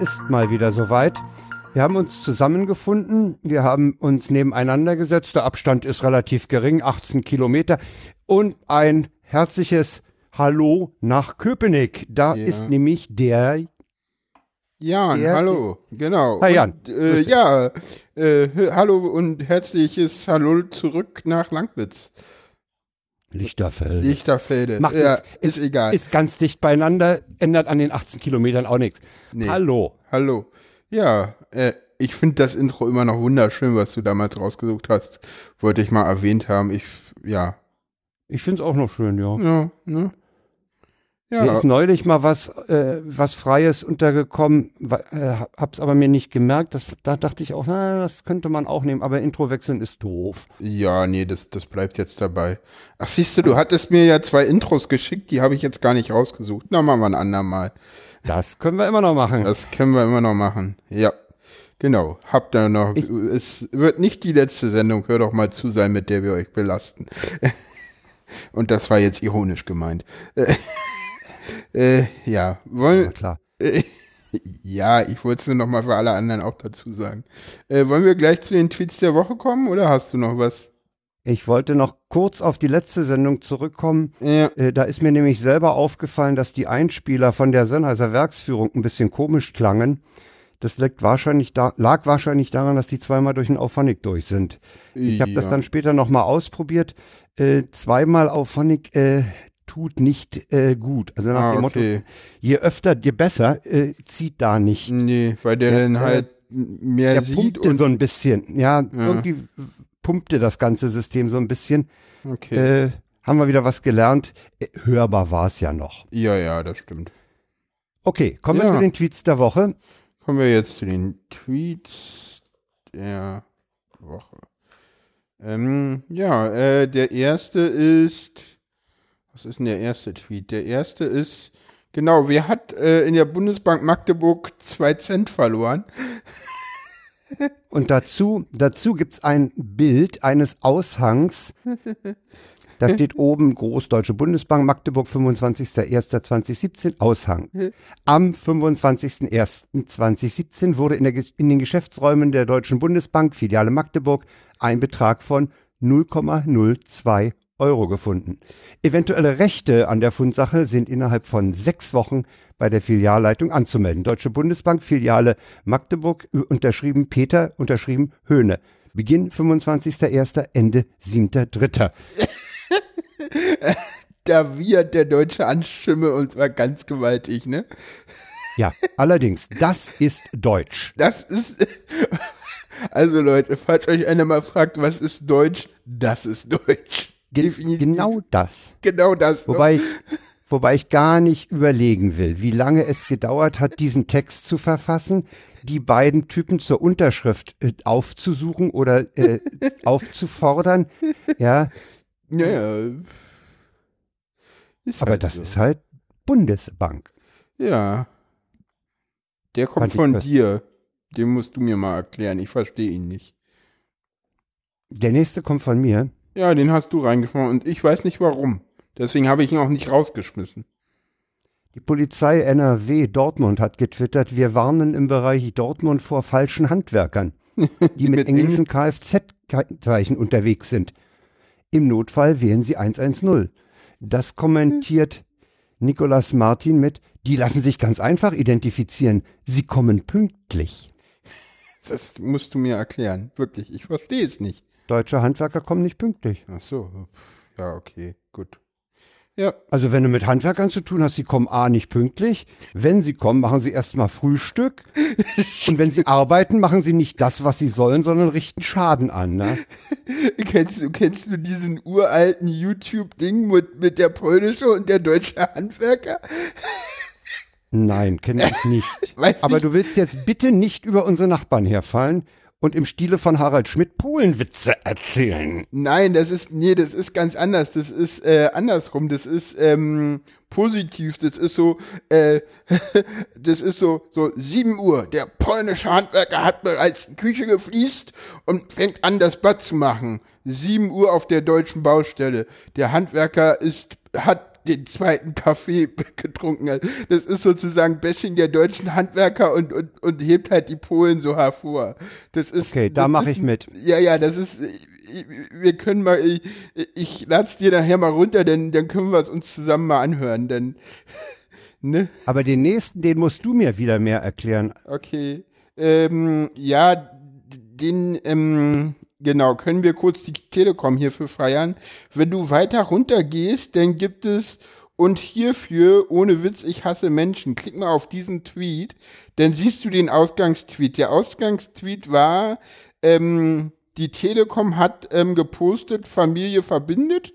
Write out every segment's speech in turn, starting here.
Ist mal wieder soweit. Wir haben uns zusammengefunden, wir haben uns nebeneinander gesetzt, der Abstand ist relativ gering, 18 Kilometer, und ein herzliches Hallo nach Köpenick. Da Ja. ist nämlich der Jan, Der- hallo, genau. Hi, Jan. Und, äh, ja, äh, hallo und herzliches Hallo zurück nach Langwitz. Lichterfeld. Lichterfelde. Macht ja, nichts. ist egal. Ist ganz dicht beieinander, ändert an den 18 Kilometern auch nichts. Nee. Hallo. Hallo. Ja, äh, ich finde das Intro immer noch wunderschön, was du damals rausgesucht hast. Wollte ich mal erwähnt haben. Ich, ja. Ich find's auch noch schön, ja. Ja, ne? Mir Ja, ist neulich mal was, äh, was Freies untergekommen, äh, hab- hab's aber mir nicht gemerkt. Das, da dachte ich auch, na, das könnte man auch nehmen, aber Intro wechseln ist doof. ja, nee, das, das bleibt jetzt dabei. Ach, siehst du, du hattest mir ja zwei Intros geschickt, die habe ich jetzt gar nicht rausgesucht. Na, machen wir ein andermal. Das können wir immer noch machen. Das können wir immer noch machen. Ja. Genau. Habt ihr noch. Ich- es wird nicht die letzte Sendung, hör doch mal zu sein, mit der wir euch belasten. Und das war jetzt ironisch gemeint. Äh, ja. Wollen, Ja, klar. äh, ja, ich wollte es nur noch mal für alle anderen auch dazu sagen. Äh, wollen wir gleich zu den Tweets der Woche kommen oder hast du noch was? Ich wollte noch kurz auf die letzte Sendung zurückkommen. Ja, Äh, da ist mir nämlich selber aufgefallen, dass die Einspieler von der Sennheiser Werksführung ein bisschen komisch klangen. Das liegt wahrscheinlich da, lag wahrscheinlich daran, dass die zweimal durch den Auphonic durch sind. Ich habe das ja. dann später nochmal ausprobiert. Äh, zweimal Auphonic äh, tut nicht äh, gut. Also nach Ah, dem Motto, okay. je öfter, je besser, äh, zieht da nicht. Nee, weil der Der, dann äh, halt mehr Er sieht pumpte und. so ein bisschen. Ja, irgendwie pumpte das ganze System so ein bisschen. Okay. Äh, haben wir wieder was gelernt. Äh, hörbar war es ja noch. ja, ja, das stimmt. Okay, kommen wir Ja. zu den Tweets der Woche. Kommen wir jetzt zu den Tweets der Woche. Ähm, ja, äh, der erste ist, was ist denn der erste Tweet? Der erste ist, genau, wer hat äh, in der Bundesbank Magdeburg zwei Cent verloren? Und dazu, dazu gibt's ein Bild eines Aushangs. Da steht oben groß Deutsche Bundesbank Magdeburg 25.01.2017 Aushang. Am 25.01.2017 wurde in, der, in den Geschäftsräumen der Deutschen Bundesbank Filiale Magdeburg ein Betrag von 0,02 Euro gefunden. Eventuelle Rechte an der Fundsache sind innerhalb von sechs Wochen bei der Filialleitung anzumelden. Deutsche Bundesbank Filiale Magdeburg unterschrieben Peter, unterschrieben Höhne. Beginn 25.01., Ende 7.3. Da wird der deutsche Anstimme und zwar ganz gewaltig, ne? Ja, allerdings, das ist Deutsch. Das ist, also Leute, falls euch einer mal fragt, was ist Deutsch, das ist Deutsch. Ge genau das. Genau das. Wobei ich, wobei ich gar nicht überlegen will, wie lange es gedauert hat, diesen Text zu verfassen, die beiden Typen zur Unterschrift äh, aufzusuchen oder äh, aufzufordern. Ja, Ja, ja. Ist aber halt das so. ist halt Bundesbank. Ja. Der kommt Fand von dir. Den musst du mir mal erklären. Ich verstehe ihn nicht. Der nächste kommt von mir. Ja, den hast du reingeschmissen und ich weiß nicht warum. Deswegen habe ich ihn auch nicht rausgeschmissen. Die Polizei NRW Dortmund hat getwittert, wir warnen im Bereich Dortmund vor falschen Handwerkern, die mit Mit englischen Kfz-Zeichen unterwegs sind. Im Notfall wählen sie 110. Das kommentiert Nicolas Martin mit, die lassen sich ganz einfach identifizieren. Sie kommen pünktlich. Das musst du mir erklären. Wirklich, ich verstehe es nicht. Deutsche Handwerker kommen nicht pünktlich. Ach so. Ja, okay, gut. Ja, Also wenn du mit Handwerkern zu tun hast, sie kommen A nicht pünktlich. Wenn sie kommen, machen sie erstmal Frühstück. Und wenn sie arbeiten, machen sie nicht das, was sie sollen, sondern richten Schaden an. Ne? kennst du, kennst du diesen uralten YouTube-Ding mit, mit der polnische und der deutsche Handwerker? Nein, kenne ich nicht. Weiß Aber nicht. du willst jetzt bitte nicht über unsere Nachbarn herfallen und im Stile von Harald Schmidt Polenwitze erzählen. Nein, das ist, nee, das ist ganz anders. Das ist äh, andersrum. Das ist ähm, positiv. Das ist so, äh, das ist so, so 7 Uhr. Der polnische Handwerker hat bereits die Küche gefliest und fängt an, das Bad zu machen. 7 Uhr auf der deutschen Baustelle. Der Handwerker ist, hat den zweiten Kaffee getrunken hat. Das ist sozusagen Bashing der deutschen Handwerker und, und, und hebt halt die Polen so hervor. Das ist. Okay, da mache ich mit. Ja, ja, das ist. Wir können mal, ich, ich lad's dir nachher mal runter, denn dann können wir es uns zusammen mal anhören, denn. Ne? Aber den nächsten, den musst du mir wieder mehr erklären. Okay. Ähm, ja, den, ähm, genau, können wir kurz die Telekom hierfür feiern. Wenn du weiter runter gehst, dann gibt es und hierfür, ohne Witz, ich hasse Menschen. Klick mal auf diesen Tweet, dann siehst du den Ausgangstweet. Der Ausgangstweet war, ähm, die Telekom hat ähm, gepostet, Familie verbindet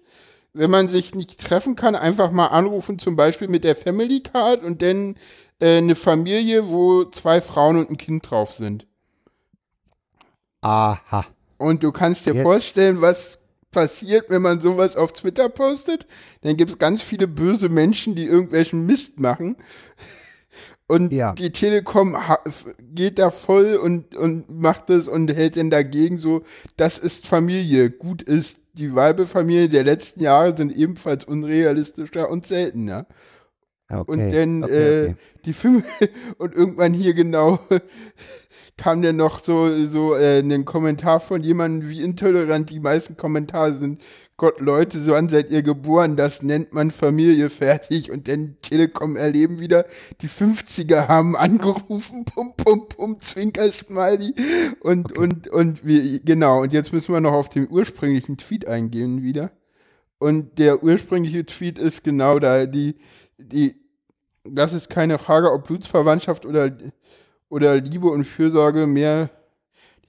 wenn man sich nicht treffen kann, einfach mal anrufen, zum Beispiel mit der Family Card und dann äh, eine Familie, wo zwei Frauen und ein Kind drauf sind. Aha. Und du kannst dir Jetzt. vorstellen, was passiert, wenn man sowas auf Twitter postet. Dann gibt es ganz viele böse Menschen, die irgendwelchen Mist machen. Und ja. die Telekom geht da voll und, und macht das und hält dann dagegen so, das ist Familie, gut ist die Weibefamilie der letzten Jahre sind ebenfalls unrealistischer und seltener. Okay. Und dann okay, äh, okay. die fünf und irgendwann hier genau kam dann noch so so äh, ein Kommentar von jemandem, wie intolerant die meisten Kommentare sind. Gott, Leute, so an seid ihr geboren, das nennt man Familie fertig und dann Telekom erleben wieder, die 50er haben angerufen, pum, pum, pum, Zwinker, Smiley und, okay. und, und wir, genau, und jetzt müssen wir noch auf den ursprünglichen Tweet eingehen wieder. Und der ursprüngliche Tweet ist genau da, die, die, das ist keine Frage, ob Blutsverwandtschaft oder, oder Liebe und Fürsorge mehr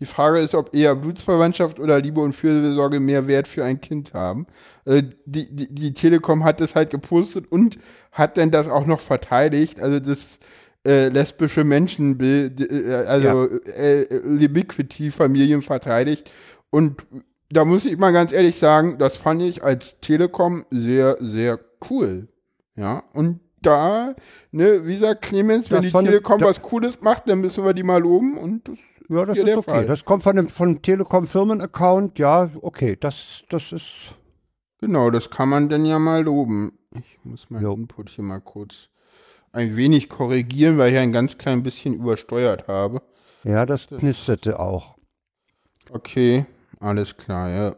die Frage ist, ob eher Blutsverwandtschaft oder Liebe und Fürsorge mehr Wert für ein Kind haben. Äh, die, die, die Telekom hat das halt gepostet und hat dann das auch noch verteidigt. Also das äh, lesbische Menschenbild, äh, also ja. äh, Libiquity-Familien verteidigt. Und da muss ich mal ganz ehrlich sagen, das fand ich als Telekom sehr, sehr cool. Ja, und da, ne, wie sagt Clemens, wenn das die Telekom was Cooles macht, dann müssen wir die mal loben und das ja, das ist okay. Fall. Das kommt von einem von Telekom Firmen-Account. Ja, okay, das, das ist. Genau, das kann man dann ja mal loben. Ich muss mein jo. Input hier mal kurz ein wenig korrigieren, weil ich ein ganz klein bisschen übersteuert habe. Ja, das, das knisterte auch. Okay, alles klar, ja.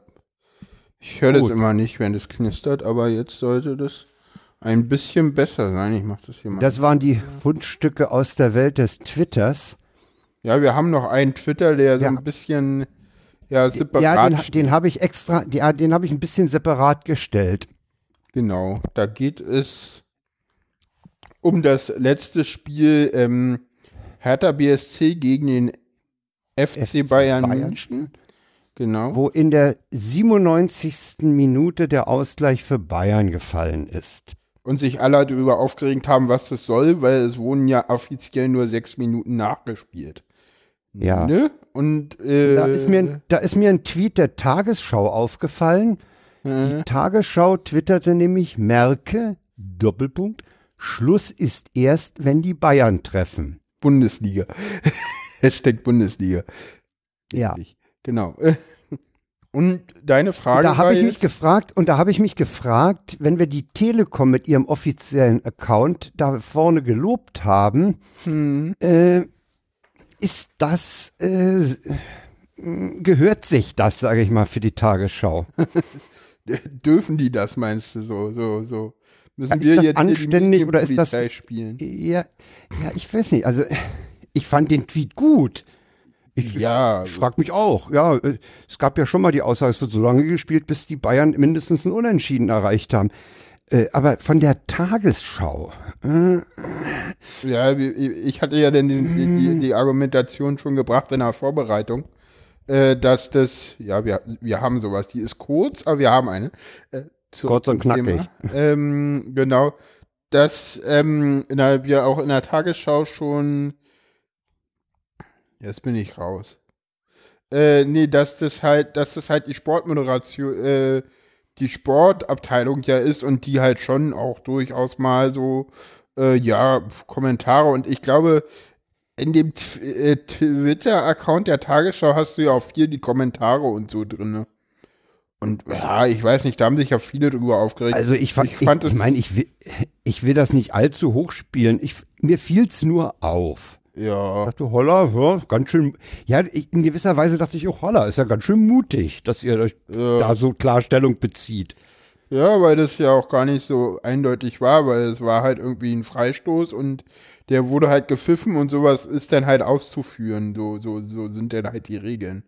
Ich höre das immer nicht, wenn es knistert, aber jetzt sollte das ein bisschen besser sein. Ich mache das hier mal. Das waren die Fundstücke aus der Welt des Twitters. Ja, wir haben noch einen Twitter, der so ja. ein bisschen ja, separat Ja, den, den habe ich extra, ja, den habe ich ein bisschen separat gestellt. Genau, da geht es um das letzte Spiel ähm, Hertha BSC gegen den FC, FC Bayern, Bayern München. Genau. Wo in der 97. Minute der Ausgleich für Bayern gefallen ist und sich alle darüber aufgeregt haben, was das soll, weil es wurden ja offiziell nur sechs Minuten nachgespielt. Ja. Ne? Und äh, da, ist mir, da ist mir ein Tweet der Tagesschau aufgefallen. Äh. Die Tagesschau twitterte nämlich Merke, Doppelpunkt, Schluss ist erst, wenn die Bayern treffen. Bundesliga. Hashtag Bundesliga. Ja. Genau. Und deine Frage. Da habe ich mich gefragt, und da habe ich mich gefragt, wenn wir die Telekom mit ihrem offiziellen Account da vorne gelobt haben, hm. äh, ist das, äh, gehört sich das, sage ich mal, für die Tagesschau? Dürfen die das, meinst du, so, so, so? Müssen ja, wir jetzt anständig oder ist das spielen? Ja, ja, ich weiß nicht. Also ich fand den Tweet gut. Ich, ja. Ich frag mich auch. Ja, äh, es gab ja schon mal die Aussage, es wird so lange gespielt, bis die Bayern mindestens ein Unentschieden erreicht haben. Äh, aber von der Tagesschau. Äh, ja, ich hatte ja denn die, die, die, Argumentation schon gebracht in der Vorbereitung, äh, dass das, ja, wir, wir haben sowas, die ist kurz, aber wir haben eine. Kurz und knackig. Ähm, genau, dass ähm, der, wir auch in der Tagesschau schon, jetzt bin ich raus. Äh, nee, dass das halt, dass das halt die Sportmoderation, äh, die Sportabteilung ja ist und die halt schon auch durchaus mal so, äh, ja, Kommentare und ich glaube, in dem äh, Twitter-Account der Tagesschau hast du ja auch viel die Kommentare und so drin. Und ja, ich weiß nicht, da haben sich ja viele drüber aufgeregt. Also ich, Ich ich, fand ich, es- meine, ich will, ich will das nicht allzu hoch spielen. Ich, mir fiel's nur auf. Ich ja, dachte, holla, ja, ganz schön. Ja, ich, in gewisser Weise dachte ich auch, holla, ist ja ganz schön mutig, dass ihr euch Ja. da so klar Stellung bezieht. ja, weil das ja auch gar nicht so eindeutig war, weil es war halt irgendwie ein Freistoß und der wurde halt gepfiffen und sowas ist dann halt auszuführen. So, so, so sind dann halt die Regeln.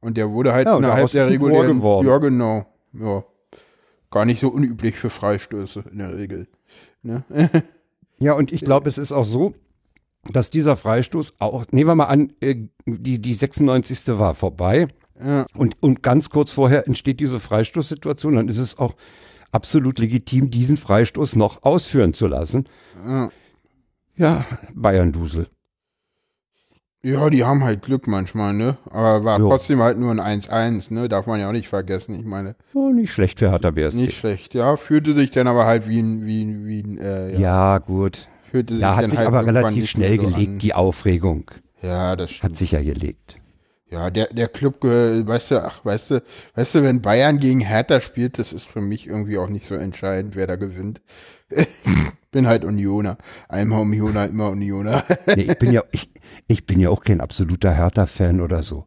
Und der wurde halt Ja, innerhalb der regulären. Ja, genau. Ja. Gar nicht so unüblich für Freistöße in der Regel. Ne? Ja, und ich glaube, es ist auch so, dass dieser Freistoß auch, nehmen wir mal an, äh, die, die 96. war vorbei ja, und, und ganz kurz vorher entsteht diese Freistoßsituation, dann ist es auch absolut legitim, diesen Freistoß noch ausführen zu lassen. ja. Ja, Bayern-Dusel. Ja, die haben halt Glück manchmal, ne? Aber war Jo. trotzdem halt nur ein 1-1, ne? Darf man ja auch nicht vergessen. Ich meine, Oh, nicht schlecht für Hertha BSC. nicht schlecht, ja. Fühlte sich dann aber halt wie ein, wie ein, wie ein, äh, ja. Ja, gut. Fühlte sich Ja, hat sich halt aber relativ schnell so gelegt, an. die Aufregung. Ja, das stimmt. Hat sich ja gelegt. Ja, der, der Club, weißt du, ach, weißt du, weißt du, wenn Bayern gegen Hertha spielt, das ist für mich irgendwie auch nicht so entscheidend, wer da gewinnt. Bin halt Unioner. Einmal Unioner, immer Unioner. Nee, ich bin ja, ich, ich bin ja auch kein absoluter Hertha-Fan oder so.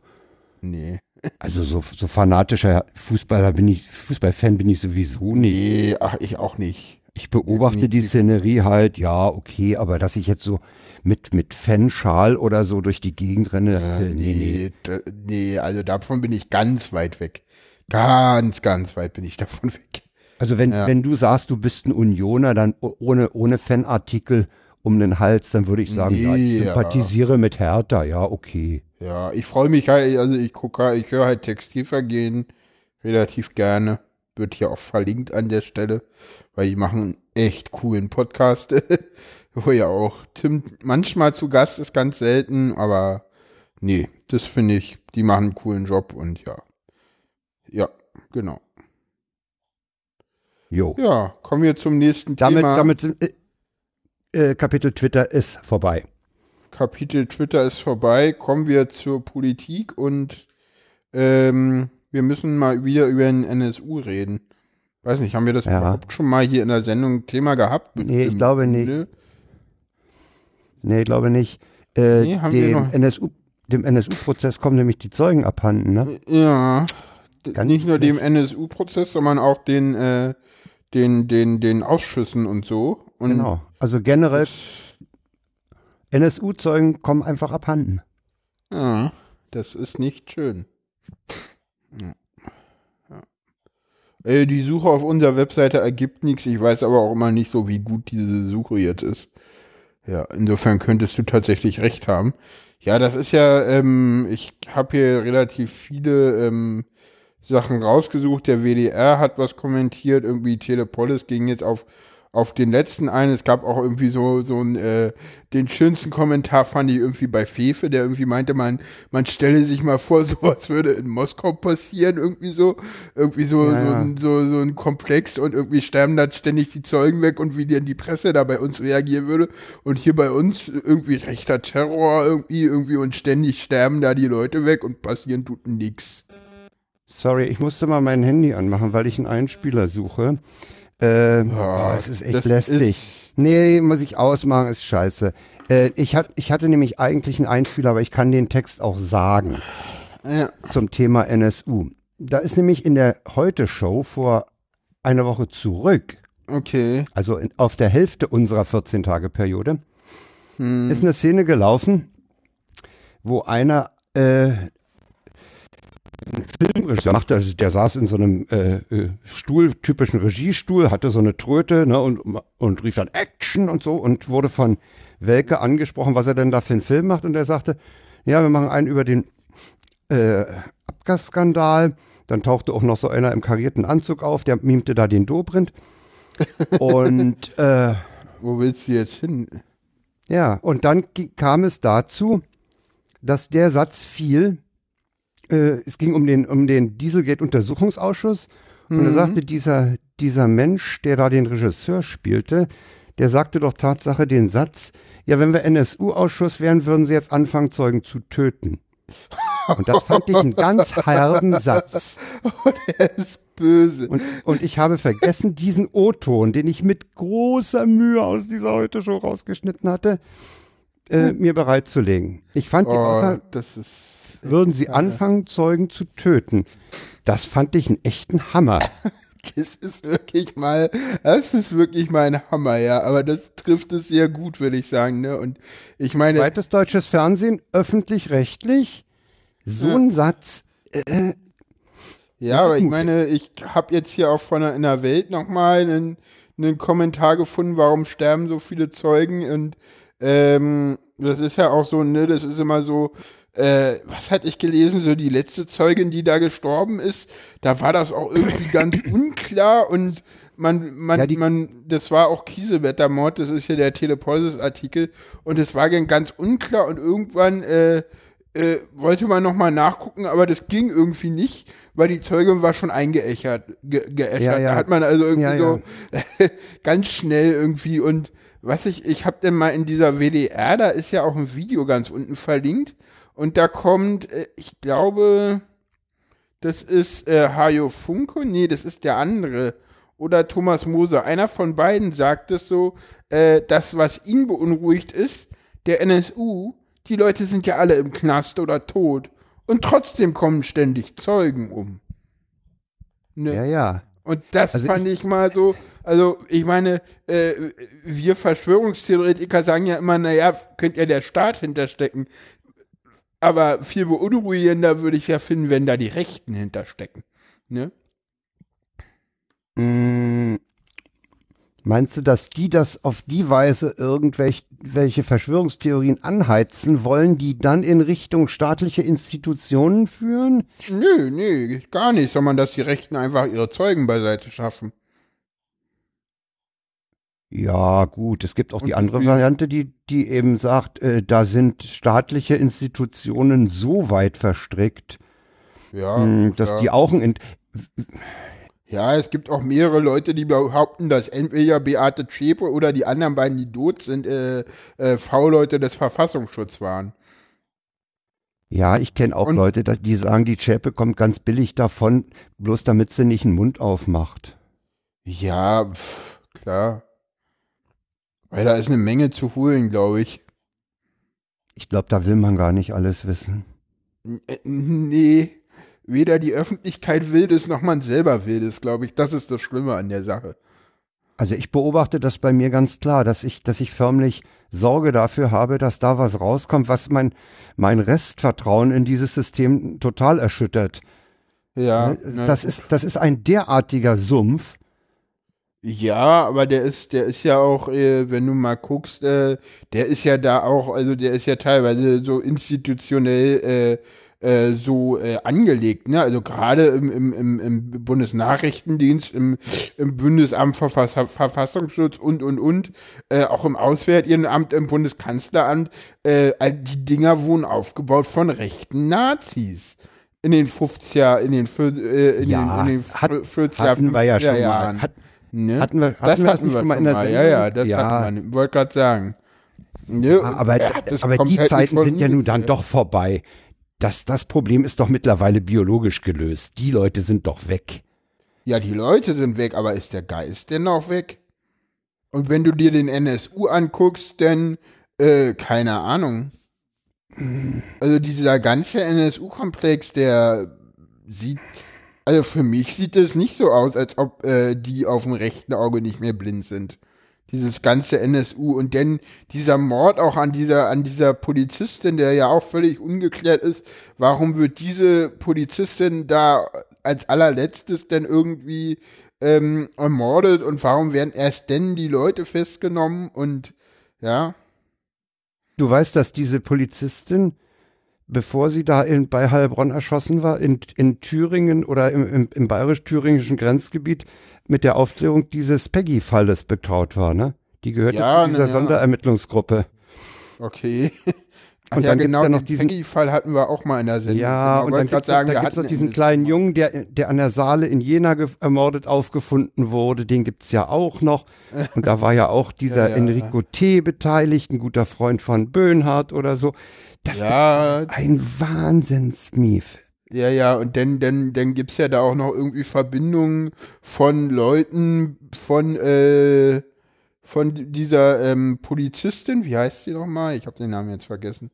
nee. Also so, so fanatischer Fußballer bin ich, Fußballfan bin ich sowieso nicht. Nee, ach, ich auch nicht. Ich beobachte die Szenerie halt, ja, okay, aber dass ich jetzt so mit, mit Fanschal oder so durch die Gegend renne, Äh, äh, nee, nee. nee, nee, also davon bin ich ganz weit weg. Ganz, ganz weit bin ich davon weg. Also wenn, Ja. wenn du sagst, du bist ein Unioner, dann ohne, ohne Fanartikel um den Hals, dann würde ich sagen, ja, ich Nee, sympathisiere mit Hertha, ja, okay. Ja, ich freue mich halt, also ich gucke, ich höre halt Textilvergehen relativ gerne. Wird hier auch verlinkt an der Stelle, weil die machen einen echt coolen Podcast. Wo ja auch Tim manchmal zu Gast ist, ganz selten, aber nee, das finde ich, die machen einen coolen Job und ja. Ja, genau. Jo. Ja, kommen wir zum nächsten Damit, Thema. damit sind, äh, äh, Kapitel Twitter ist vorbei. Kapitel Twitter ist vorbei. Kommen wir zur Politik und ähm, wir müssen mal wieder über den NSU reden. Weiß nicht, haben wir das Ja. überhaupt schon mal hier in der Sendung Thema gehabt? Nee, ich glaube nicht. ne? Nee, ich glaube nicht. Äh, Nee, haben wir dem, noch- NSU, dem NSU-Prozess kommen nämlich die Zeugen abhanden, ne? Ja. Ganz Nicht nur dem NSU-Prozess, sondern auch den, äh, den, den, den Ausschüssen und so. Und Genau. Also generell, NSU-Zeugen kommen einfach abhanden. Ja, das ist nicht schön. Ja. Äh, die Suche auf unserer Webseite ergibt nichts. Ich weiß aber auch immer nicht so, wie gut diese Suche jetzt ist. Ja, insofern könntest du tatsächlich recht haben. Ja, das ist ja, ähm, ich habe hier relativ viele ähm, Sachen rausgesucht. Der WDR hat was kommentiert, irgendwie Telepolis ging jetzt auf auf den letzten ein. Es gab auch irgendwie so so ein äh, den schönsten Kommentar fand ich irgendwie bei Fefe, der irgendwie meinte, man man stelle sich mal vor, so was würde in Moskau passieren, irgendwie so irgendwie so Ja, so, ja. Ein, so so ein Komplex und irgendwie sterben da ständig die Zeugen weg und wie dann die Presse da bei uns reagieren würde und hier bei uns irgendwie rechter Terror irgendwie irgendwie und ständig sterben da die Leute weg und passieren tut nix. Sorry, ich musste mal mein Handy anmachen, weil ich einen Einspieler suche. Äh, Ja, oh, es ist echt lästig. ist- nee, muss ich ausmachen, ist scheiße. Äh, ich, hat, ich hatte nämlich eigentlich einen Einspieler, aber ich kann den Text auch sagen Ja. zum Thema NSU. Da ist nämlich in der Heute-Show vor einer Woche zurück, Okay. also in, auf der Hälfte unserer 14-Tage-Periode, Hm. ist eine Szene gelaufen, wo einer äh, Filmregisseur machte, also der saß in so einem äh, äh, Stuhl, typischen Regiestuhl, hatte so eine Tröte ne, und, und rief dann Action und so und wurde von Welke angesprochen, was er denn da für einen Film macht und er sagte, ja, wir machen einen über den äh, Abgasskandal. Dann tauchte auch noch so einer im karierten Anzug auf, der mimte da den Dobrindt. Und äh, Wo willst du jetzt hin? ja, und dann kam es dazu, dass der Satz fiel, äh, es ging um den, um den Dieselgate-Untersuchungsausschuss und er sagte, dieser, dieser Mensch, der da den Regisseur spielte, der sagte doch Tatsache den Satz, ja, wenn wir NSU-Ausschuss wären, würden sie jetzt anfangen, Zeugen zu töten. Und das fand ich einen ganz herben Satz. Oh, der ist böse. Und, und ich habe vergessen, diesen O-Ton, den ich mit großer Mühe aus dieser Heute-Show rausgeschnitten hatte, äh, mir bereitzulegen. Ich fand die oh, Aussage, das ist. würden sie schade. anfangen, Zeugen zu töten. Das fand ich einen echten Hammer. Das ist wirklich mal, das ist wirklich mal ein Hammer, ja. Aber das trifft es sehr gut, würde ich sagen, ne? Und ich meine, Zweites deutsches Fernsehen, öffentlich-rechtlich, so Ja. ein Satz, äh, ja, aber ich meine, ich habe jetzt hier auch von der, in der Welt nochmal einen, einen Kommentar gefunden, warum sterben so viele Zeugen und ähm, das ist ja auch so, ne, das ist immer so, äh, was hatte ich gelesen, so die letzte Zeugin, die da gestorben ist, da war das auch irgendwie ganz unklar und man, man, Ja, man, das war auch Kiesewettermord, das ist ja der Telepolis-Artikel und es war ganz unklar und irgendwann äh, äh, wollte man nochmal nachgucken, aber das ging irgendwie nicht, weil die Zeugin war schon eingeäschert. Ge geäschert. Ja, ja. Da hat man also irgendwie so ganz schnell irgendwie und was ich, ich habe denn mal in dieser WDR, da ist ja auch ein Video ganz unten verlinkt und da kommt, äh, ich glaube, das ist äh, Hajo Funke, nee, das ist der andere. Oder Thomas Moser. Einer von beiden sagt es so, äh, das, was ihn beunruhigt ist, der NSU, die Leute sind ja alle im Knast oder tot. Und trotzdem kommen ständig Zeugen um. Ne? ja, ja. Und das Also fand ich, mal so, also ich meine, äh, wir Verschwörungstheoretiker sagen ja immer, naja, könnte ja der Staat hinterstecken. Aber viel beunruhigender würde ich ja finden, wenn da die Rechten hinterstecken. Ne? Mm, Meinst du, dass die das auf die Weise irgendwelche welche Verschwörungstheorien anheizen wollen, die dann in Richtung staatliche Institutionen führen? Nö, nö, gar nicht, sondern dass die Rechten einfach ihre Zeugen beiseite schaffen. Ja, gut. Es gibt auch Und die andere Variante, die, die eben sagt, äh, da sind staatliche Institutionen so weit verstrickt, Ja, mh, dass ja. die auch ein, ja, es gibt auch mehrere Leute, die behaupten, dass entweder Beate Zschäpe oder die anderen beiden, die tot sind, äh, äh, V-Leute des Verfassungsschutzes waren. Ja, ich kenne auch Und- Leute, die sagen, die Zschäpe kommt ganz billig davon, bloß damit sie nicht einen Mund aufmacht. Ja, pf, klar. Weil da ist eine Menge zu holen, glaube ich. Ich glaube, da will man gar nicht alles wissen. N- äh, Nee, weder die Öffentlichkeit will das, noch man selber will das, glaube ich. Das ist das Schlimme an der Sache. Also ich beobachte das bei mir ganz klar, dass ich, dass ich förmlich Sorge dafür habe, dass da was rauskommt, was mein, mein Restvertrauen in dieses System total erschüttert. Ja, Ne? ne. Das ist, das ist ein derartiger Sumpf. Ja, aber der ist, der ist ja auch, äh, wenn du mal guckst, äh, der ist ja da auch, also der ist ja teilweise so institutionell äh, äh, so äh, angelegt, ne? Also gerade im, im, im, im Bundesnachrichtendienst, im, im Bundesamt für Verfass Verfassungsschutz und und und, äh, auch im Auswärtigen Amt, im Bundeskanzleramt, äh, die Dinger wurden aufgebaut von rechten Nazis. In den 50er, in den, äh, in Ja, den, in den hat- 40er, hatten wir ja 50er schon Jahren. mal. Hat, Ne? hatten wir, hatten das wir hatten wir schon mal in der Sendung? Ja, ja, das ja. hatten wir. Wollte gerade sagen. Ne? Aber, er hat aber die nicht Zeiten sind ja nun dann doch vorbei. Das, das Problem ist doch mittlerweile biologisch gelöst. Die Leute sind doch weg. Ja, die Leute sind weg, aber ist der Geist denn auch weg? Und wenn du dir den NSU anguckst, dann, äh, keine Ahnung. Also dieser ganze NSU-Komplex, der sieht, also für mich sieht es nicht so aus, als ob äh, die auf dem rechten Auge nicht mehr blind sind. Dieses ganze NSU und dann dieser Mord auch an dieser, an dieser Polizistin, der ja auch völlig ungeklärt ist. Warum wird diese Polizistin da als allerletztes denn irgendwie ähm, ermordet und warum werden erst denn die Leute festgenommen und ja, Du weißt, dass diese Polizistin, bevor sie da in, bei Heilbronn erschossen war, in, in Thüringen oder im, im, im bayerisch-thüringischen Grenzgebiet mit der Aufklärung dieses Peggy-Falles betraut war, ne? Die gehörte Ja, zu dieser ja. Sonderermittlungsgruppe. okay. Ach Und ja, dann genau, ja noch diesen- Peggy-Fall hatten wir auch mal in der Sendung. Ja, Genau, und dann noch, sagen, da gibt's noch diesen in- kleinen Jungen, der, der an der Saale in Jena ermordet aufgefunden wurde. Den gibt's ja auch noch. Und da war ja auch dieser Ja, ja. Enrico T. beteiligt, ein guter Freund von Böhnhardt oder so. Das ist ein Wahnsinnsmief. Ja, ja, und dann, dann, dann gibt's ja da auch noch irgendwie Verbindungen von Leuten, von, äh, von dieser ähm, Polizistin, wie heißt sie nochmal? Ich habe den Namen jetzt vergessen.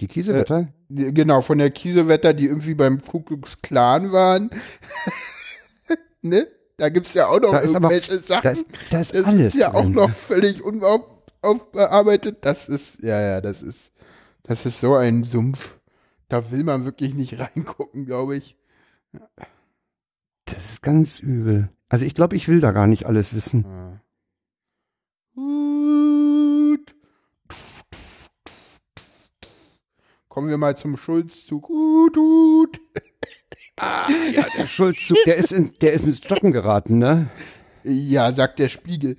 Die Kiesewetter? Die- Genau, von der Kiesewetter, die irgendwie beim Ku Klux Klan waren. ne? Da gibt's ja auch noch Da ist aber- irgendwelche Sachen. Da ist, da ist das alles ist ja auch drin. noch völlig unaufbearbeitet. Das ist, ja, ja, das ist, das ist so ein Sumpf. Da will man wirklich nicht reingucken, glaube ich. Das ist ganz übel. Also ich glaube, ich will da gar nicht alles wissen. Ja. Gut. Kommen wir mal zum Schulzzug. Gut, gut. Der Schulzzug, der ist, in, der ist ins Stocken geraten, ne? Ja, sagt der Spiegel.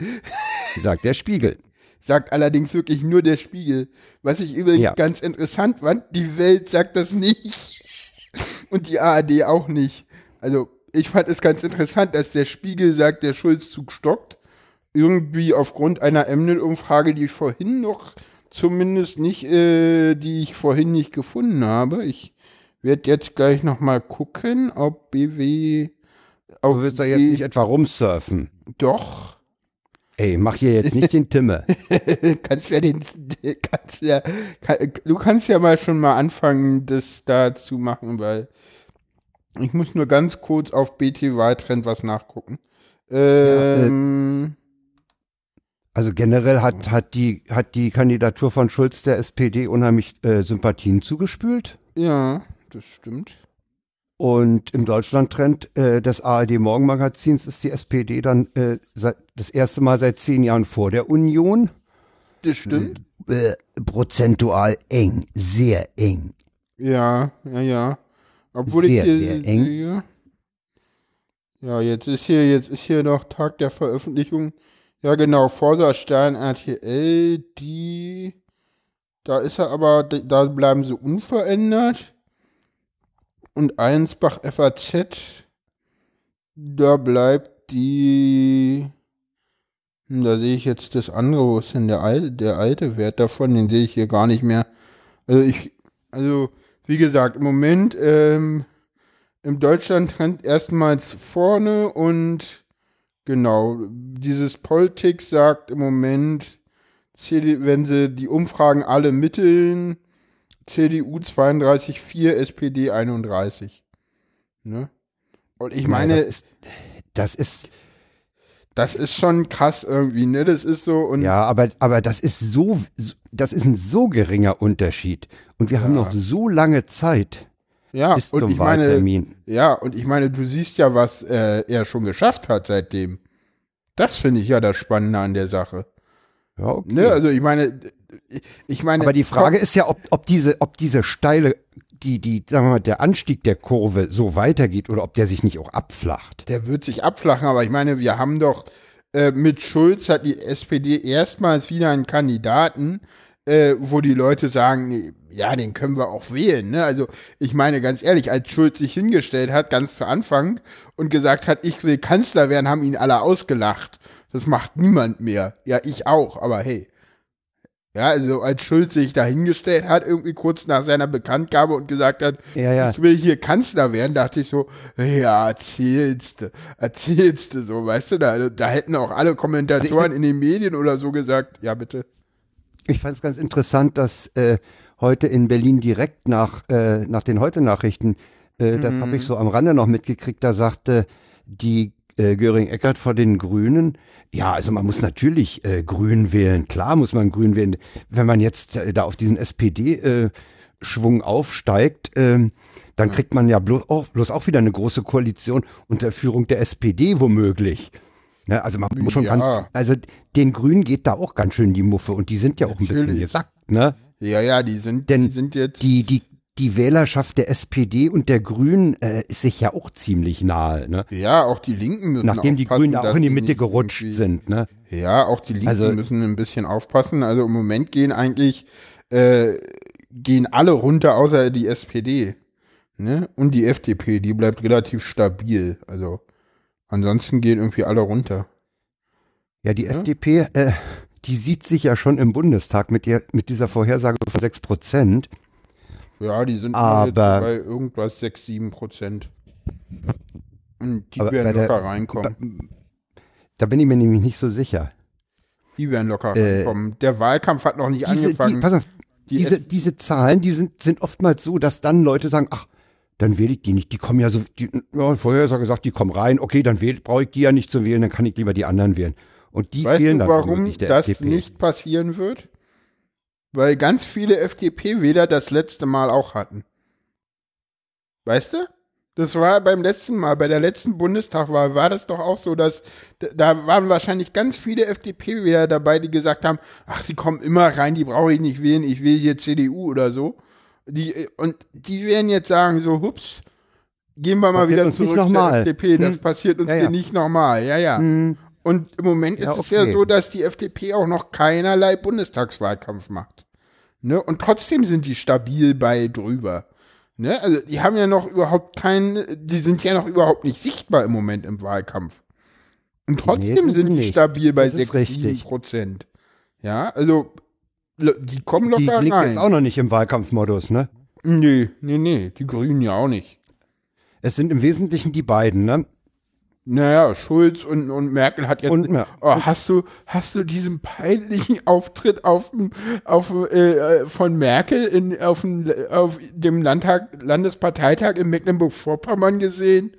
Sagt der Spiegel. Sagt allerdings wirklich nur der Spiegel. Was ich übrigens Ja. ganz interessant fand, die Welt sagt das nicht. Und die ARD auch nicht. Also, ich fand es ganz interessant, dass der Spiegel sagt, der Schulzzug stockt. Irgendwie aufgrund einer Emnet-Umfrage, die ich vorhin noch zumindest nicht, äh, die ich vorhin nicht gefunden habe. Ich werde jetzt gleich nochmal gucken, ob BW. Auf Du willst da jetzt nicht etwa rumsurfen. Doch. Ey, mach hier jetzt nicht den Timme. kannst ja den, kannst ja, kann, du kannst ja mal schon mal anfangen, das da zu machen, weil ich muss nur ganz kurz auf BT Wahltrend was nachgucken. Ähm, Also generell hat, hat, die, hat die Kandidatur von Schulz der SPD unheimlich äh, Sympathien zugespült. ja, das stimmt. Und im Deutschlandtrend äh, des ARD Morgenmagazins ist die SPD dann äh, seit, das erste Mal seit zehn Jahren vor der Union. Das stimmt. Äh, prozentual eng, sehr eng. Ja, ja, ja. Obwohl Sehr, ich sehr eng. sehe. Ja, jetzt ist hier, jetzt ist hier noch Tag der Veröffentlichung. Ja, genau, Forsa Stern RTL, die, da ist er aber, da bleiben sie unverändert. Und Einsbach FAZ, da bleibt die, hm, da sehe ich jetzt das andere, wo ist denn der alte, der alte Wert davon, den sehe ich hier gar nicht mehr. Also ich, also, wie gesagt, im Moment ähm, im Deutschland-Trend erstmals vorne und genau, dieses Politik sagt im Moment, wenn sie die Umfragen alle mitteln, CDU 32,4, SPD 31. Ne? Und ich meine, Ja, das ist, das ist das ist schon krass irgendwie, ne? Das ist so und ja, aber, aber das ist so, das ist ein so geringer Unterschied. Und wir haben Ja. noch so lange Zeit ja, bis und zum ich meine, Wahltermin. Ja, und ich meine, du siehst ja, was äh, er schon geschafft hat seitdem. Das finde ich ja das Spannende an der Sache. ja, okay. Ne? Also ich meine, ich meine. Aber die Frage ist ja, ob, ob, diese, ob diese steile, die, die, sagen wir mal, der Anstieg der Kurve so weitergeht oder ob der sich nicht auch abflacht. Der wird sich abflachen, aber ich meine, wir haben doch äh, mit Schulz hat die SPD erstmals wieder einen Kandidaten, äh, wo die Leute sagen, ja, den können wir auch wählen. Ne? Also ich meine ganz ehrlich, als Schulz sich hingestellt hat, ganz zu Anfang, und gesagt hat, ich will Kanzler werden, haben ihn alle ausgelacht. Das macht niemand mehr. Ja, ich auch, aber hey. Ja, also als Schulz sich da hingestellt hat, irgendwie kurz nach seiner Bekanntgabe und gesagt hat, Ja, ja. ich will hier Kanzler werden, dachte ich so, ja, erzählst du, erzählst du so, weißt du, da, da hätten auch alle Kommentatoren in den Medien oder so gesagt, ja bitte. Ich fand es ganz interessant, dass äh, heute in Berlin direkt nach, äh, nach den Heute-Nachrichten, äh, das habe ich so am Rande noch mitgekriegt, da sagte die äh, Göring-Eckert vor den Grünen, ja, also man muss natürlich äh, Grün wählen, klar muss man Grün wählen. Wenn man jetzt äh, da auf diesen SPD-Schwung aufsteigt, ähm, dann kriegt man ja bloß auch, bloß auch wieder eine große Koalition unter Führung der SPD womöglich. Ne, also man muss schon Ja. ganz, also den Grünen geht da auch ganz schön die Muffe und die sind ja auch ein bisschen Natürlich. gesackt, ne? Ja, ja, die sind, Denn die sind jetzt, Die, die, die Wählerschaft der SPD und der Grünen äh, ist sich ja auch ziemlich nahe, ne? ja, auch die Linken müssen Nachdem die Grünen auch in die Mitte gerutscht sind, ne? Ja, auch die Linken Also- müssen ein bisschen aufpassen. Also im Moment gehen eigentlich, äh, gehen alle runter, außer die SPD. Ne? Und die FDP, die bleibt relativ stabil. Also ansonsten gehen irgendwie alle runter. Ja, die ja? FDP, äh, die sieht sich ja schon im Bundestag mit, der, mit dieser Vorhersage von 6 Prozent. Ja, die sind aber, bei irgendwas 6, 7 Prozent. Und die werden locker der, reinkommen. Da bin ich mir nämlich nicht so sicher. Die werden locker äh, reinkommen. Der Wahlkampf hat noch nicht diese, angefangen. Die, pass auf, die diese, diese Zahlen, die sind, sind oftmals so, dass dann Leute sagen, ach, dann wähle ich die nicht. Die kommen ja so, die, ja, vorher ist er gesagt, die kommen rein. Okay, dann brauche ich die ja nicht zu wählen, dann kann ich lieber die anderen wählen. Und die weißt wählen du, warum nicht das FDP. nicht passieren wird? Weil ganz viele FDP-Wähler das letzte Mal auch hatten. Weißt du? Das war beim letzten Mal, bei der letzten Bundestagwahl war das doch auch so, dass da waren wahrscheinlich ganz viele FDP-Wähler dabei, die gesagt haben, ach, die kommen immer rein, die brauche ich nicht wählen, ich wähle hier CDU oder so. Die, und die werden jetzt sagen, so, hups, gehen wir mal passiert wieder zurück zur FDP, das hm. passiert uns ja, ja. hier nicht nochmal, ja, ja. Hm. Und im Moment ja, ist es ja so, dass die FDP auch noch keinerlei Bundestagswahlkampf macht. Ne? Und trotzdem sind die stabil bei drüber. Ne? Also die haben ja noch überhaupt keinen, die sind ja noch überhaupt nicht sichtbar im Moment im Wahlkampf. Und trotzdem nee, sind die nicht. stabil bei 6, 7 Prozent. Ja, also die kommen locker die rein. Die liegt jetzt auch noch nicht im Wahlkampfmodus, ne? Nee, nee, nee, die Grünen ja auch nicht. Es sind im Wesentlichen die beiden, ne? Naja, Schulz und, und Merkel hat jetzt. Und, oh, hast du hast du diesen peinlichen Auftritt auf, auf äh, von Merkel in, auf, dem, auf dem Landtag, Landesparteitag in Mecklenburg-Vorpommern gesehen?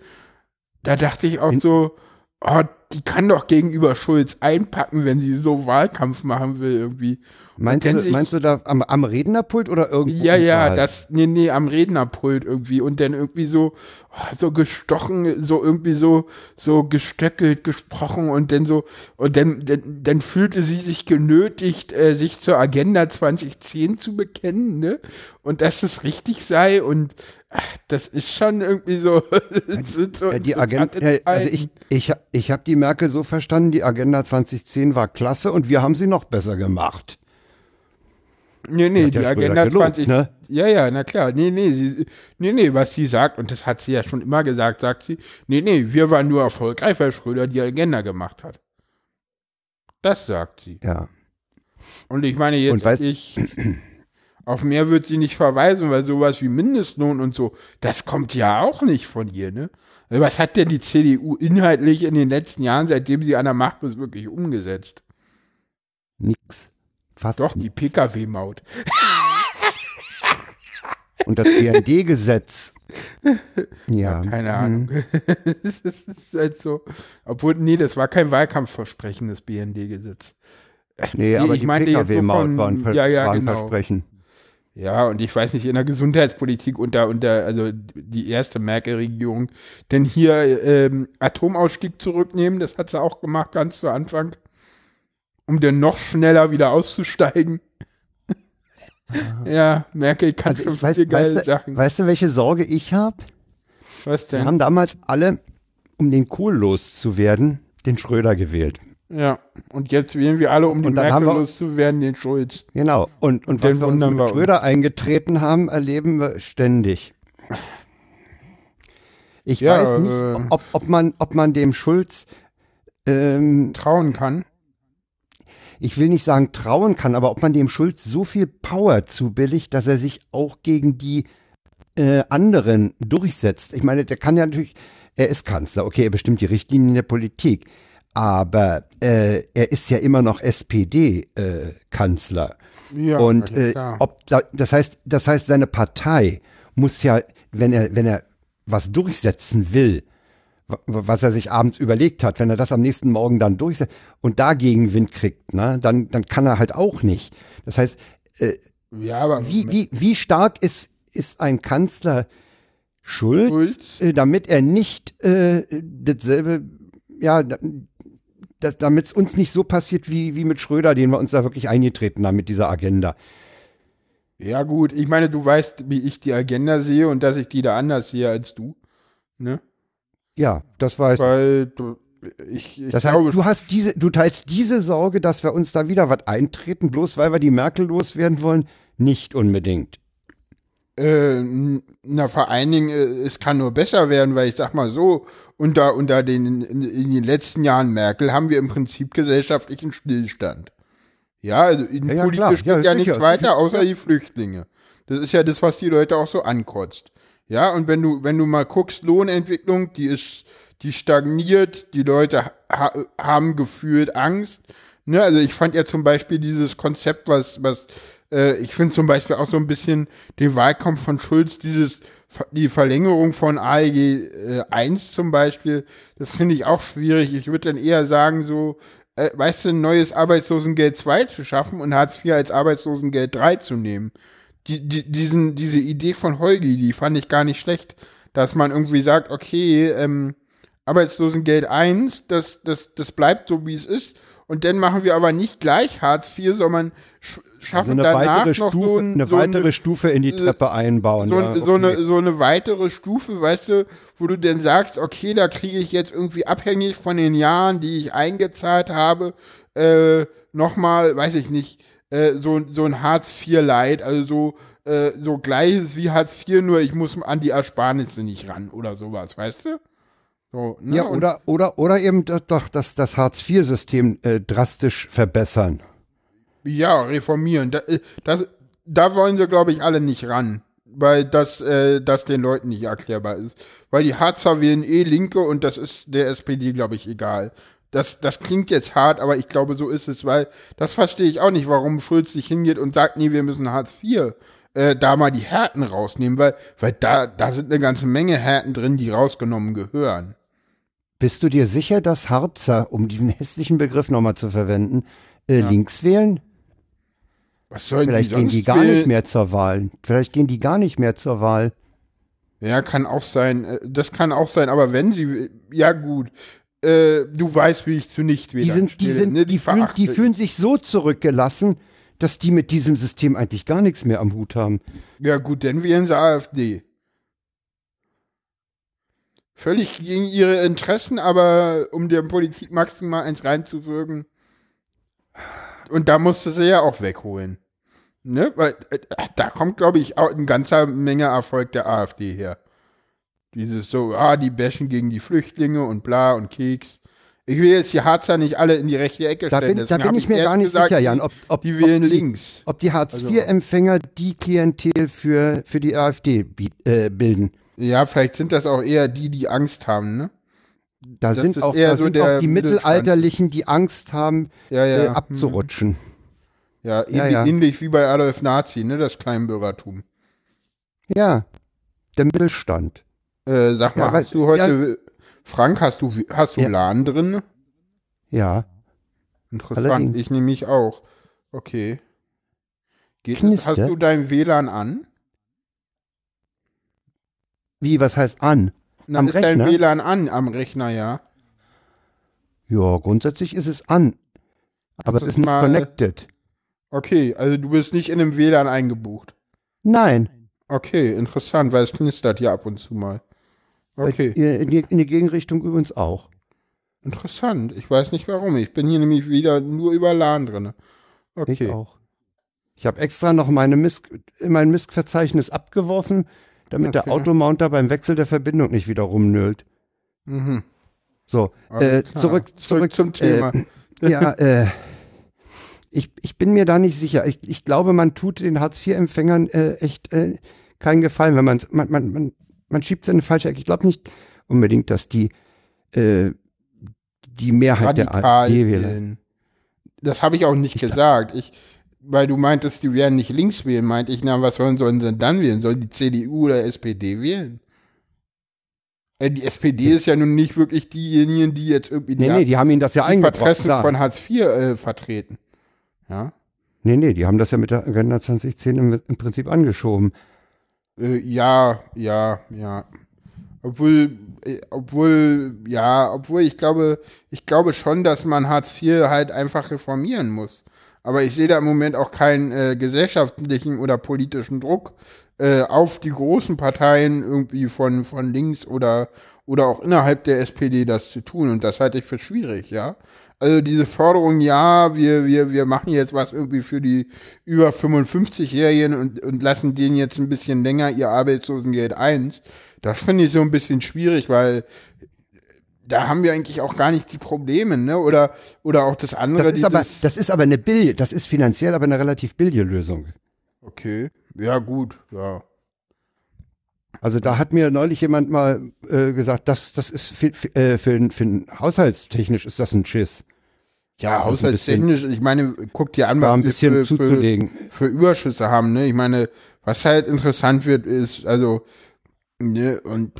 Da dachte ich auch so, oh, die kann doch gegenüber Schulz einpacken, wenn sie so Wahlkampf machen will irgendwie. Meinst, du, meinst du da am, am Rednerpult oder irgendwo? Ja, ja, das, nee, nee, am Rednerpult irgendwie und dann irgendwie so, oh, so gestochen, so irgendwie so, so gestöckelt gesprochen und dann so, und dann, dann, dann fühlte sie sich genötigt, äh, sich zur Agenda 2010 zu bekennen, ne? Und dass es richtig sei und ach, das ist schon irgendwie so. so die Agenda, also ich, ich, ich habe die Merkel so verstanden, die Agenda 2010 war klasse und wir haben sie noch besser gemacht. Nee, nee, die Agenda gelobt, 20. Ne? Ja, ja, na klar. Nee, nee, sie, nee, nee, was sie sagt, und das hat sie ja schon immer gesagt, sagt sie, nee, nee, wir waren nur erfolgreich, weil Schröder die Agenda gemacht hat. Das sagt sie. Ja. Und ich meine jetzt, weißt, ich, auf mehr wird sie nicht verweisen, weil sowas wie Mindestlohn und so, das kommt ja auch nicht von ihr, ne? Also was hat denn die CDU inhaltlich in den letzten Jahren, seitdem sie an der Macht ist, wirklich umgesetzt? Nix. Fast Doch, die Pkw-Maut. Und das BND-Gesetz. Ja. ja. Keine Ahnung. Mhm. das ist halt so. Obwohl, nee, das war kein Wahlkampfversprechen, das BND-Gesetz. Nee, aber ich die PKW-Maut war ein, Ver ja, ja, war ein genau. Versprechen. Ja, und ich weiß nicht, in der Gesundheitspolitik unter, unter also die erste Merkel-Regierung, denn hier ähm, Atomausstieg zurücknehmen, das hat sie auch gemacht ganz zu Anfang um dann noch schneller wieder auszusteigen. ja, Merkel kann also schon weiß, viele geile weißt du, Sachen. Weißt du, welche Sorge ich habe? Was denn? Wir haben damals alle, um den Kohl loszuwerden, den Schröder gewählt. Ja, und jetzt wählen wir alle, um den Merkel loszuwerden, den Schulz. Genau, und, und, und was wir mit Schröder uns. eingetreten haben, erleben wir ständig. Ich ja, weiß nicht, äh, ob, ob, man, ob man dem Schulz ähm, trauen kann ich will nicht sagen trauen kann, aber ob man dem Schulz so viel Power zubilligt, dass er sich auch gegen die äh, anderen durchsetzt. Ich meine, der kann ja natürlich, er ist Kanzler, okay, er bestimmt die Richtlinien der Politik, aber äh, er ist ja immer noch SPD-Kanzler. Äh, ja, und äh, ob da, das heißt, das heißt, seine Partei muss ja, wenn er, wenn er was durchsetzen will, was er sich abends überlegt hat, wenn er das am nächsten Morgen dann durchsetzt und dagegen Wind kriegt, ne, dann, dann kann er halt auch nicht. Das heißt, äh, ja, aber wie, wie, wie stark ist, ist ein Kanzler Schulz, Schulz? Äh, damit er nicht äh, dasselbe, ja, damit es uns nicht so passiert wie, wie mit Schröder, den wir uns da wirklich eingetreten haben mit dieser Agenda. Ja, gut, ich meine, du weißt, wie ich die Agenda sehe und dass ich die da anders sehe als du. Ne? Ja, das weiß Weil, ich, ich Das heißt, glaube, du hast diese, du teilst diese Sorge, dass wir uns da wieder was eintreten, bloß weil wir die Merkel loswerden wollen, nicht unbedingt. Äh, na, vor allen Dingen, äh, es kann nur besser werden, weil ich sag mal so, unter, unter den, in, in den letzten Jahren Merkel haben wir im Prinzip gesellschaftlichen Stillstand. Ja, also in Ja, ja, politisch klar. geht Ja, ja nichts weiter, außer die Flüchtlinge. Das ist ja das, was die Leute auch so ankotzt. Ja, und wenn du, wenn du mal guckst, Lohnentwicklung, die ist, die stagniert, die Leute ha haben gefühlt Angst. Ne, also ich fand ja zum Beispiel dieses Konzept, was, was, äh, ich finde zum Beispiel auch so ein bisschen den Wahlkampf von Schulz, dieses, die Verlängerung von AEG äh, 1 zum Beispiel, das finde ich auch schwierig. Ich würde dann eher sagen, so, äh, weißt du, ein neues Arbeitslosengeld 2 zu schaffen und Hartz IV als Arbeitslosengeld 3 zu nehmen. Die, die, diesen, diese Idee von Holgi, die fand ich gar nicht schlecht, dass man irgendwie sagt, okay, ähm, Arbeitslosengeld 1, das, das, das bleibt so, wie es ist. Und dann machen wir aber nicht gleich Hartz IV, sondern sch Also schaffen eine danach noch Stufe, so, ein, eine so weitere eine, Stufe in die äh, Treppe einbauen. so, ja, so, okay. eine, so eine weitere Stufe, weißt du, wo du dann sagst, okay, da kriege ich jetzt irgendwie abhängig von den Jahren, die ich eingezahlt habe, äh, nochmal, weiß ich nicht, äh, so, so ein Hartz IV Light, also so, äh, so gleiches wie Hartz IV, nur ich muss an die Ersparnisse nicht ran oder sowas, weißt du? So, ne? Ja, oder, oder, oder eben doch, das, das Hartz-IV-System äh, drastisch verbessern. Ja, reformieren. Da, äh, das, da wollen sie, glaube ich, alle nicht ran. Weil das, äh, das den Leuten nicht erklärbar ist. Weil die Harzer wählen eh Linke und das ist der SPD, glaube ich, egal. Das, das klingt jetzt hart, aber ich glaube, so ist es, weil das verstehe ich auch nicht, warum Schulz sich hingeht und sagt, nee, wir müssen Hartz IV äh, da mal die Härten rausnehmen, weil, weil da, da sind eine ganze Menge Härten drin, die rausgenommen gehören. Bist du dir sicher, dass Harzer, um diesen hässlichen Begriff nochmal zu verwenden, äh, links wählen? Was sollen Vielleicht die gehen die gar nicht mehr zur Wahl. Vielleicht gehen die gar nicht mehr zur Wahl. Ja, kann auch sein. Äh, Das kann auch sein. Aber wenn sie, ja gut, äh, du weißt, wie ich zu nicht Die, sind, die, sind, ne? die, fühlen, die fühlen sich so zurückgelassen, dass die mit diesem System eigentlich gar nichts mehr am Hut haben. Ja gut, dann wählen sie AfD. Völlig gegen ihre Interessen, aber um der Politik maximal eins reinzuwirken. Und da musste sie ja auch wegholen. Ne? Weil äh, da kommt, glaube ich, auch eine ganze Menge Erfolg der AfD her. Dieses so, ah, die bashen gegen die Flüchtlinge und bla und Keks. Ich will jetzt die Harzer nicht alle in die rechte Ecke Da stellen. bin, da bin ich mir gar nicht gesagt, sicher, Jan, ob, ob, Die wählen ob die, links. ob die Also- Hartz-IV-Empfänger die Klientel für, für die AfD äh, bilden. Ja, vielleicht sind das auch eher die, die Angst haben, ne? Da Das sind, auch, eher da so sind der auch die. Mittelalterlichen, die Angst haben, Ja, ja. äh, hm. abzurutschen. Ja, ähnlich, Ja, ja. ähnlich wie bei Adolf Nazi, ne? Das Kleinbürgertum. Ja, der Mittelstand. Äh, sag mal, Ja, hast du heute, Frank, hast du, hast du Ja. LAN drin? Ja, Interessant, Allerdings. ich nehme mich auch. Okay. Geht es, hast du dein WLAN an? wie, was heißt an? Na, Am ist dein Rechner? WLAN an am Rechner, ja? Ja, grundsätzlich ist es an. Aber es Kannst ist du nicht mal- connected. Okay, also du bist nicht in einem WLAN eingebucht. Nein. Okay, interessant, weil es knistert hier ab und zu mal. Okay, In die, Gegenrichtung übrigens auch. interessant. Ich weiß nicht warum. Ich bin hier nämlich wieder nur über LAN drin. Ich Okay. auch. Ich habe extra noch meine Misk, mein Misk-Verzeichnis abgeworfen, damit Okay. der Automounter beim Wechsel der Verbindung nicht wieder rumnölt. Mhm. So, äh, zurück, Zurück zurück, zum Thema. Äh, ja, äh, ich, ich bin mir da nicht sicher. Ich, ich glaube, man tut den Hartz-IV-Empfängern äh, echt äh, keinen Gefallen, wenn man's- man, man, man, man schiebt es in eine falsche Ecke. Ich glaube nicht unbedingt, dass die, äh, die Mehrheit der radikal AfD wählen. Das habe ich auch nicht gesagt. Ich, weil du meintest, die werden nicht links wählen, meinte ich, na, was sollen, sollen sie denn dann wählen? Sollen die CDU oder SPD wählen? Äh, die SPD ist ja nun nicht wirklich diejenigen, die jetzt irgendwie Nee, die, nee, die haben ihnen das ja eingebracht. Von Hartz IV äh, vertreten. Ja. Nee, nee, die haben das ja mit der Agenda 2010 im, im Prinzip angeschoben. Äh, ja, ja, ja. Obwohl, äh, obwohl, ja, obwohl ich glaube, ich glaube schon, dass man Hartz IV halt einfach reformieren muss. Aber ich sehe da im Moment auch keinen äh, gesellschaftlichen oder politischen Druck äh, auf die großen Parteien irgendwie von, von links oder, oder auch innerhalb der SPD das zu tun. Und das halte ich für schwierig, ja. Also diese Forderung, ja, wir, wir, wir machen jetzt was irgendwie für die über 55-Jährigen und, und lassen denen jetzt ein bisschen länger ihr Arbeitslosengeld eins. Das finde ich so ein bisschen schwierig, weil da haben wir eigentlich auch gar nicht die Probleme, ne? Oder, oder auch das andere. Das ist, aber, das ist aber eine Bill, das ist finanziell aber eine relativ billige Lösung. Okay, ja gut, ja. Also da hat mir neulich jemand mal äh, gesagt, das, das ist für, für, äh, für, für haushaltstechnisch ist das ein Schiss. Ja, haushaltstechnisch, ich meine, guck dir an, was ein bisschen wir für, zuzulegen. Für, für Überschüsse haben, ne? Ich meine, was halt interessant wird, ist, also, ne, und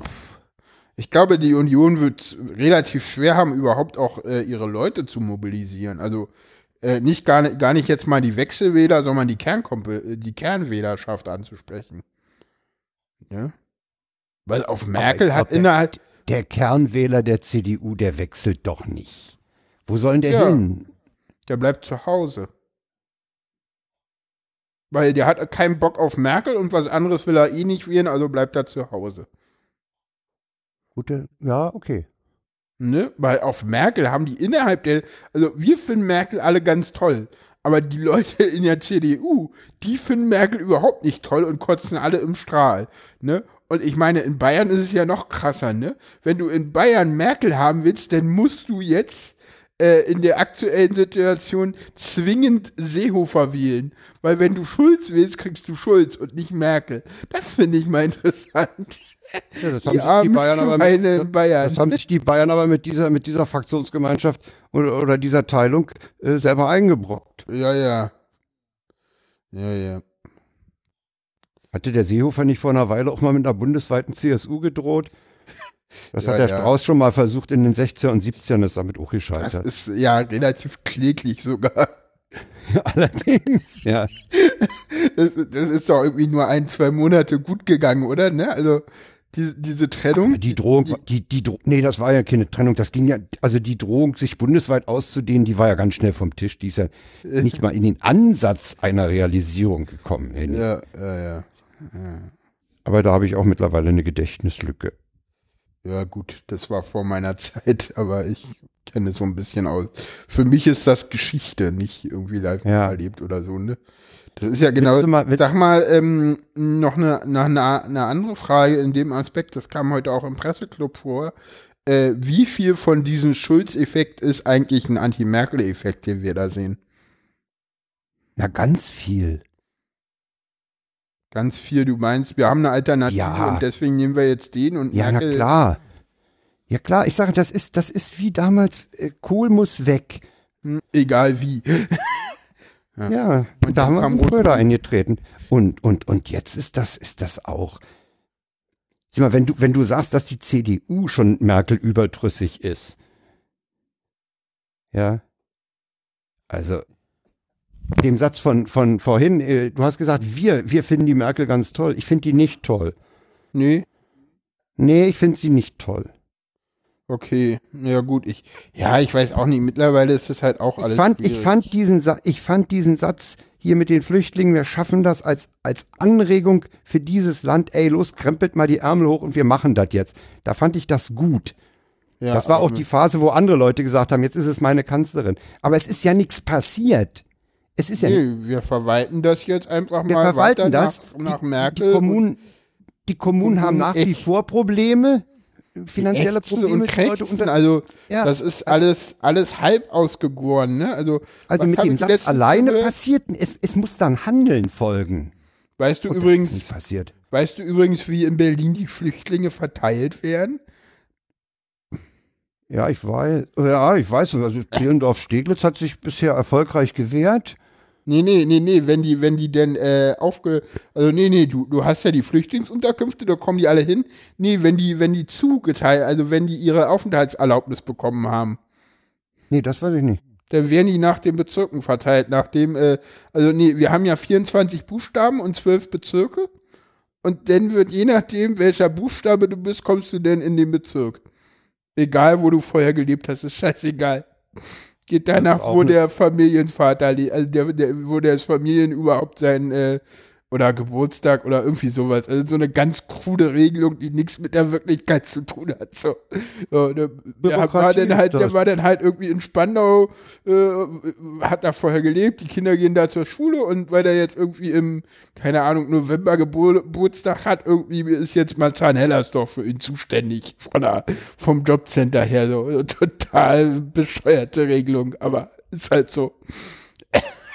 ich glaube, die Union wird relativ schwer haben, überhaupt auch äh, ihre Leute zu mobilisieren. Also äh, nicht gar, nicht gar nicht jetzt mal die Wechselwähler, sondern die, Kernkompe die Kernwählerschaft anzusprechen. Ja? Weil auf Merkel glaub, hat innerhalb. Der, der Kernwähler der CDU, der wechselt doch nicht. Wo soll der ja, hin? Der bleibt zu Hause. Weil der hat keinen Bock auf Merkel und was anderes will er eh nicht wählen, also bleibt er zu Hause. Gute, ja, okay. Ne? Weil auf Merkel haben die innerhalb der, also wir finden Merkel alle ganz toll, aber die Leute in der CDU, die finden Merkel überhaupt nicht toll und kotzen alle im Strahl. Ne? Und ich meine, in Bayern ist es ja noch krasser, ne? Wenn du in Bayern Merkel haben willst, dann musst du jetzt äh, in der aktuellen Situation zwingend Seehofer wählen. Weil wenn du Schulz willst, kriegst du Schulz und nicht Merkel. Das finde ich mal interessant. Ja, das haben die, sich die Bayern aber mit, Bayern. Das haben sich die Bayern aber mit dieser, mit dieser Fraktionsgemeinschaft oder, oder dieser Teilung äh, selber eingebrockt. Ja, ja. Ja, ja. Hatte der Seehofer nicht vor einer Weile auch mal mit einer bundesweiten CSU gedroht? Das ja, hat der ja. Strauß schon mal versucht in den 60er und 70ern, ist damit auch gescheitert. Das ist ja relativ kläglich sogar. Allerdings, ja. Das, das, ist doch irgendwie nur ein, zwei Monate gut gegangen, oder? Ne? Also die, diese Trennung. Aber die Drohung, die, die, die, nee, das war ja keine Trennung. Das ging ja, also die Drohung, sich bundesweit auszudehnen, die war ja ganz schnell vom Tisch. Die ist ja nicht mal in den Ansatz einer Realisierung gekommen. Ja, ja, ja, ja. Aber da habe ich auch mittlerweile eine Gedächtnislücke. Ja, gut, das war vor meiner Zeit, aber ich kenne so ein bisschen aus. Für mich ist das Geschichte, nicht irgendwie live ja. erlebt oder so, ne? Das ist ja genau, mal, sag mal, ähm, noch eine, noch eine, eine andere Frage in dem Aspekt, das kam heute auch im Presseclub vor. Äh, wie viel von diesem Schulz-Effekt ist eigentlich ein Anti-Merkel-Effekt, den wir da sehen? Ja, ganz viel. Ganz viel, du meinst, wir haben eine Alternative ja. und deswegen nehmen wir jetzt den und Ja, Merkel na klar. Ja klar, ich sage, das ist, das ist wie damals, äh, Kohl muss weg. Hm, egal wie. ja, ja und da haben wir Schröder eingetreten. Und, und, und jetzt ist das, ist das auch. Sieh mal, wenn du, wenn du sagst, dass die CDU schon Merkel überdrüssig ist. Ja. Also, dem Satz von, von vorhin, äh, du hast gesagt, wir, wir finden die Merkel ganz toll. Ich finde die nicht toll. Nee. Nee, ich finde sie nicht toll. Okay, ja gut, ich, ja, ich weiß auch nicht, mittlerweile ist das halt auch alles. Ich fand, ich fand diesen, ich fand diesen Satz hier mit den Flüchtlingen, wir schaffen das als, als Anregung für dieses Land, ey, los, krempelt mal die Ärmel hoch und wir machen das jetzt. Da fand ich das gut. Ja, das war auch die Phase, wo andere Leute gesagt haben, jetzt ist es meine Kanzlerin. Aber es ist ja nichts passiert. Es ist ja nee, wir verwalten das jetzt einfach wir mal verwalten das. nach, nach Merkel. Die Kommunen, die Kommunen haben nach wie vor Probleme, finanzielle Probleme. Und Krächzen, also ja. das ist alles, alles halb ausgegoren. Ne? Also, also mit dem Satz alleine passiert, es, es muss dann Handeln folgen. Weißt du Und übrigens, weißt du übrigens, wie in Berlin die Flüchtlinge verteilt werden? Ja, ich weiß, ja, ich weiß, also Zehlendorf-Steglitz hat sich bisher erfolgreich gewehrt. Nee, nee, nee, nee, wenn die, wenn die denn äh, aufge. Also nee, nee, du, du hast ja die Flüchtlingsunterkünfte, da kommen die alle hin. Nee, wenn die, wenn die zugeteilt, also wenn die ihre Aufenthaltserlaubnis bekommen haben. Nee, das weiß ich nicht. Dann werden die nach den Bezirken verteilt, nachdem, äh, also nee, wir haben ja 24 Buchstaben und 12 Bezirke. Und dann wird je nachdem, welcher Buchstabe du bist, kommst du denn in den Bezirk. Egal, wo du vorher gelebt hast, ist scheißegal. Geht danach, wo der Familienvater, also der, der, wo das Familien überhaupt sein äh, oder Geburtstag oder irgendwie sowas. Also so eine ganz krude Regelung, die nichts mit der Wirklichkeit zu tun hat. So, so der, der war dann halt, der war dann halt irgendwie in Spandau, äh, hat da vorher gelebt, die Kinder gehen da zur Schule und weil der jetzt irgendwie im, keine Ahnung, November Gebur Geburtstag hat, irgendwie ist jetzt mal Zahnhellersdorf für ihn zuständig von der, vom Jobcenter her. So total bescheuerte Regelung, aber ist halt so.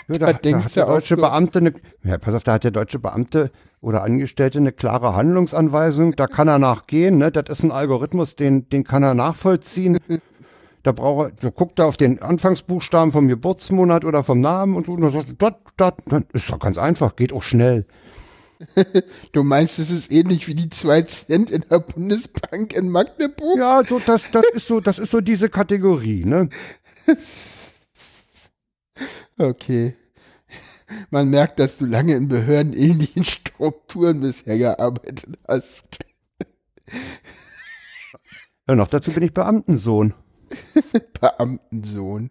Ja, da, da hat der deutsche so. Beamte eine, ja, pass auf, da hat der deutsche Beamte oder Angestellte eine klare Handlungsanweisung, da kann er nachgehen, ne? Das ist ein Algorithmus, den, den kann er nachvollziehen. Da braucht er, da guckt er auf den Anfangsbuchstaben vom Geburtsmonat oder vom Namen und, und sagt, das, das, das ist doch ganz einfach, geht auch schnell. Du meinst, es ist ähnlich wie die zwei Cent in der Bundesbank in Magdeburg? Ja, so, das, das ist so, das ist so diese Kategorie, ne? Okay. Man merkt, dass du lange in behördenähnlichen Strukturen bisher gearbeitet hast. Ja, noch dazu bin ich Beamtensohn. Beamtensohn.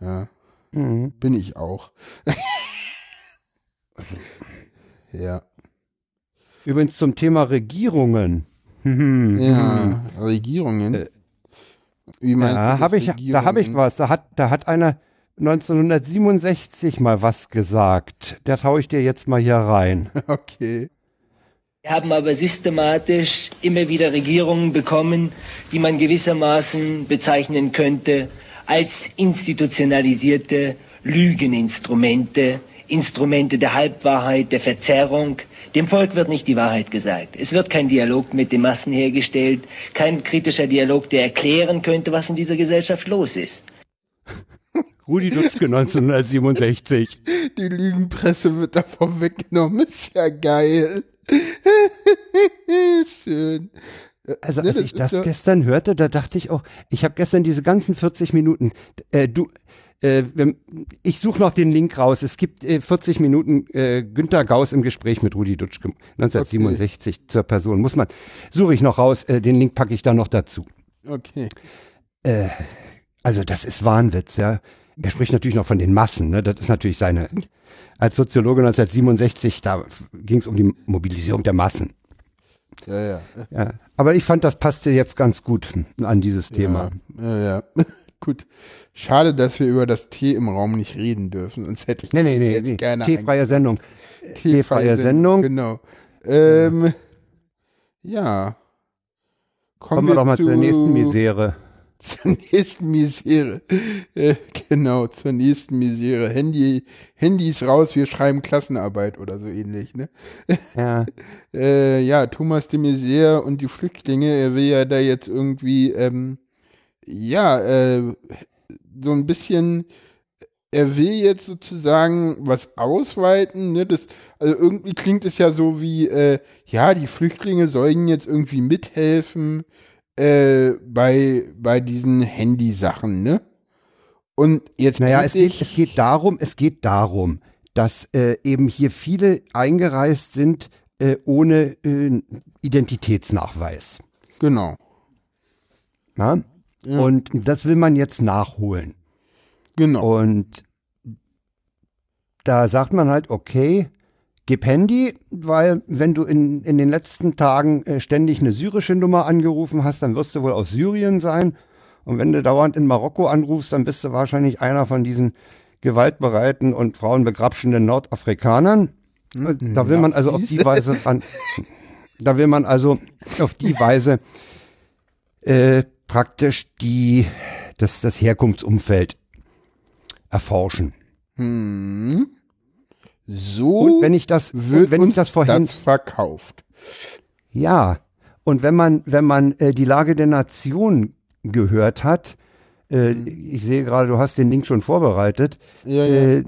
Ja. Mhm. Bin ich auch. ja. Übrigens zum Thema Regierungen. ja, Regierungen. Äh, Wie meinst ja, hab ich, da habe ich was. Da hat, da hat einer 1967 mal was gesagt. Da traue ich dir jetzt mal hier rein. Okay. Wir haben aber systematisch immer wieder Regierungen bekommen, die man gewissermaßen bezeichnen könnte als institutionalisierte Lügeninstrumente, Instrumente der Halbwahrheit, der Verzerrung. Dem Volk wird nicht die Wahrheit gesagt. Es wird kein Dialog mit den Massen hergestellt, kein kritischer Dialog, der erklären könnte, was in dieser Gesellschaft los ist. Rudi Dutschke 1967. Die Lügenpresse wird davon weggenommen. Ist ja geil. Schön. Also als ich das gestern hörte, da dachte ich auch, ich habe gestern diese ganzen 40 Minuten, äh, du, äh, ich suche noch den Link raus. Es gibt äh, 40 Minuten äh, Günter Gauss im Gespräch mit Rudi Dutschke 1967 okay. zur Person. Muss man, suche ich noch raus, äh, den Link packe ich da noch dazu. Okay. Äh, also das ist Wahnwitz, ja. Er spricht natürlich noch von den Massen, ne? Das ist natürlich seine. Als Soziologe 1967, da ging es um die Mobilisierung der Massen. Ja, ja, ja. Aber ich fand, das passte jetzt ganz gut an dieses Thema. Ja, ja. ja. gut. Schade, dass wir über das Tee im Raum nicht reden dürfen. Sonst hätte ich nee, nee, nee, jetzt nee. gerne. Teefreie Sendung. Teefreie Sendung. Genau. Ähm, ja. Kommen, Kommen wir, wir doch mal zu, zur nächsten Misere zur nächsten Misere. Äh, genau, zur nächsten Misere. Handy, Handys raus, wir schreiben Klassenarbeit oder so ähnlich, ne? Ja. äh, ja, Thomas de Maizière und die Flüchtlinge, er will ja da jetzt irgendwie, ähm, ja, äh, so ein bisschen, er will jetzt sozusagen was ausweiten, ne? Das, also irgendwie klingt es ja so wie, äh, ja, die Flüchtlinge sollen jetzt irgendwie mithelfen, äh, bei, bei diesen Handysachen, ne? Und jetzt. Naja, es geht, es geht darum, es geht darum, dass äh, eben hier viele eingereist sind äh, ohne äh, Identitätsnachweis. Genau. Na? Ja. Und das will man jetzt nachholen. Genau. Und da sagt man halt, okay, Gib Handy, weil wenn du in, in den letzten Tagen äh, ständig eine syrische Nummer angerufen hast, dann wirst du wohl aus Syrien sein. Und wenn du dauernd in Marokko anrufst, dann bist du wahrscheinlich einer von diesen gewaltbereiten und frauenbegrapschenden Nordafrikanern. Mhm. Da will man also auf die Weise ran, da will man also auf die Weise äh, praktisch die, das, das Herkunftsumfeld erforschen. Mhm. So und wenn ich das, wird wenn ich das vorhin das verkauft. Ja, und wenn man wenn man äh, die Lage der Nation gehört hat, äh, mhm. ich sehe gerade, du hast den Link schon vorbereitet, ja, ja. Äh,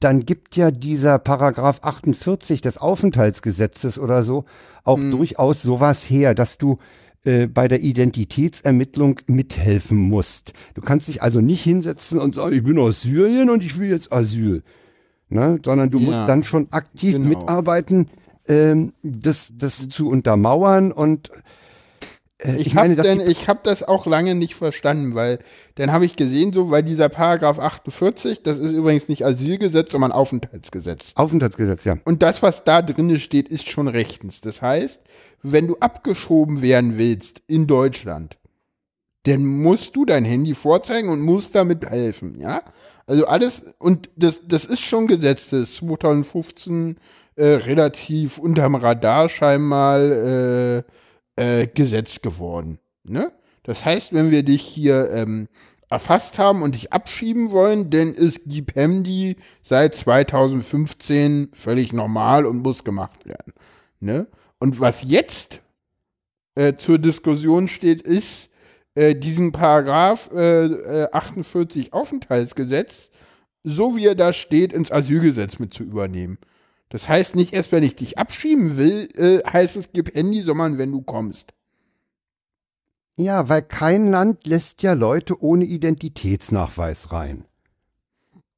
dann gibt ja dieser Paragraph 48 des Aufenthaltsgesetzes oder so auch mhm. durchaus sowas her, dass du äh, bei der Identitätsermittlung mithelfen musst. Du kannst dich also nicht hinsetzen und sagen, ich bin aus Syrien und ich will jetzt Asyl ne? sondern du ja, musst dann schon aktiv genau. mitarbeiten, ähm, das, das zu untermauern und äh, Ich, ich habe hab das auch lange nicht verstanden, weil dann habe ich gesehen, so, weil dieser Paragraph 48, das ist übrigens nicht Asylgesetz, sondern Aufenthaltsgesetz. Aufenthaltsgesetz, ja. Und das, was da drinne steht, ist schon rechtens. Das heißt, wenn du abgeschoben werden willst in Deutschland, dann musst du dein Handy vorzeigen und musst damit helfen, ja? Also alles, und das, das ist schon Gesetz, das ist 2015 äh, relativ unterm Radar scheinbar äh, äh, Gesetz geworden, ne? Das heißt, wenn wir dich hier ähm, erfasst haben und dich abschieben wollen, dann ist GPEMDI seit 2015 völlig normal und muss gemacht werden. Ne? Und was jetzt äh, zur Diskussion steht, ist, äh, diesen Paragraph äh, äh, 48 Aufenthaltsgesetz, so wie er da steht, ins Asylgesetz mit zu übernehmen. Das heißt nicht erst, wenn ich dich abschieben will, äh, heißt es, gib Handy, sondern wenn du kommst. Ja, weil kein Land lässt ja Leute ohne Identitätsnachweis rein.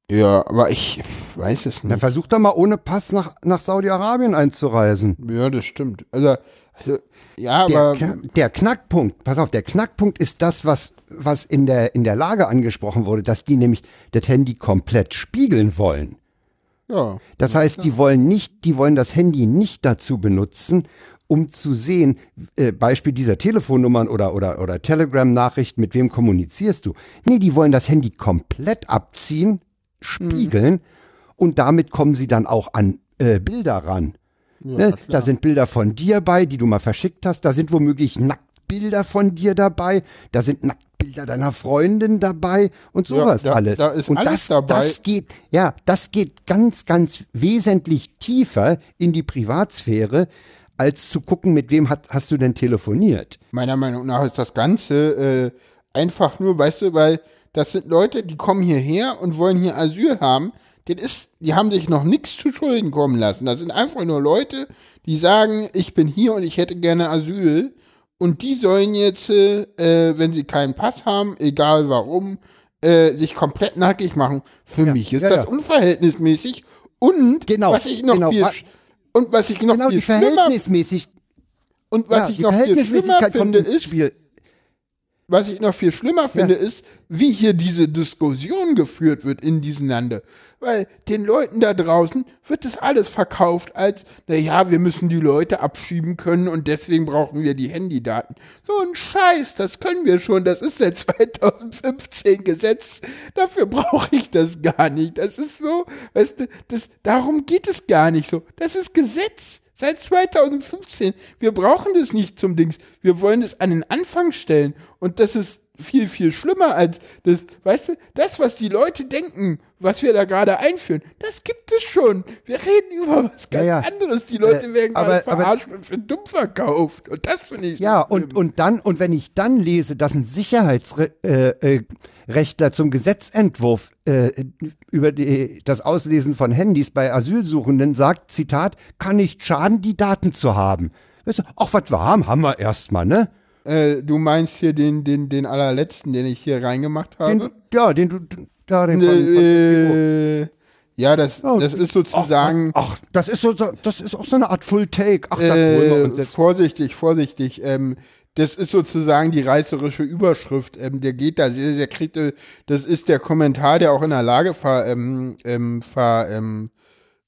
Ja, aber ich weiß es Dann nicht. versuch doch mal ohne Pass nach, nach Saudi-Arabien einzureisen. Ja, das stimmt. Also, also ja, Der, aber der Knackpunkt, pass auf, der Knackpunkt ist das, was, was in, der, in der Lage angesprochen wurde, dass die nämlich das Handy komplett spiegeln wollen. ja. Das heißt, die wollen nicht, die wollen das Handy nicht dazu benutzen, um zu sehen, äh, Beispiel dieser Telefonnummern oder, oder, oder Telegram-Nachrichten, mit wem kommunizierst du. Nee, die wollen das Handy komplett abziehen, spiegeln und damit kommen sie dann auch an äh, Bilder ran. Ne? Da sind Bilder von dir bei, die du mal verschickt hast. Da sind womöglich Nacktbilder von dir dabei. Da sind Nacktbilder deiner Freundin dabei und sowas da- alles. da ist und alles das, dabei. das geht, ja, das geht ganz, ganz wesentlich tiefer in die Privatsphäre, als zu gucken, mit wem hat, hast du denn telefoniert. Meiner Meinung nach ist das Ganze äh, einfach nur, weißt du, weil das sind Leute, die kommen hierher und wollen hier Asyl haben. Das ist, die haben sich noch nichts zu Schulden kommen lassen. Das sind einfach nur Leute, die sagen, ich bin hier und ich hätte gerne Asyl. Und die sollen jetzt, äh, wenn sie keinen Pass haben, egal warum, äh, sich komplett nackig machen. Für mich ist ja, das ja. unverhältnismäßig. Und Genau, was ich noch genau, viel und was ich noch Genau, viel schlimmer und was ja, ich noch viel schlimmer finde ist, Spiel. Was ich noch viel schlimmer finde, ist, wie hier diese Diskussion geführt wird in diesem Lande. Weil den Leuten da draußen wird das alles verkauft als, na ja, wir müssen die Leute abschieben können und deswegen brauchen wir die Handydaten. So ein Scheiß, das können wir schon. Das ist seit 2015 Gesetz. Dafür brauche ich das gar nicht. Das ist so, weißt du, das, darum geht es gar nicht so. Das ist Gesetz. Seit 2015. Wir brauchen das nicht zum Dings. Wir wollen das an den Anfang stellen. Und das ist viel, viel schlimmer als das, weißt du, das, was die Leute denken, was wir da gerade einführen, das gibt es schon. Wir reden über was ganz Ja, ja. anderes. Die Leute Äh, werden aber- gerade verarscht und für dumm verkauft. Und das finde ich. Ja, schlimm. und, und dann, und wenn ich dann lese, dass ein Sicherheitsrechtler äh, äh, zum Gesetzentwurf äh, über die, das Auslesen von Handys bei Asylsuchenden sagt, Zitat, kann nicht schaden, die Daten zu haben. Weißt du, ach, was wir haben, haben wir erstmal, ne? Äh, du meinst hier den, den, den allerletzten, den ich hier reingemacht habe? Den, ja, den du, da, den von, von, äh, ja, das, Oh, das ist sozusagen. Ach, das ist so, das ist auch so eine Art Full Take. Ach, das holen wir uns Äh, jetzt. vorsichtig, vorsichtig. Ähm, das ist sozusagen die reißerische Überschrift. Ähm, der geht da sehr, sehr kritisch. Das ist der Kommentar, der auch in der Lage ver, ähm, ähm, ver, ähm,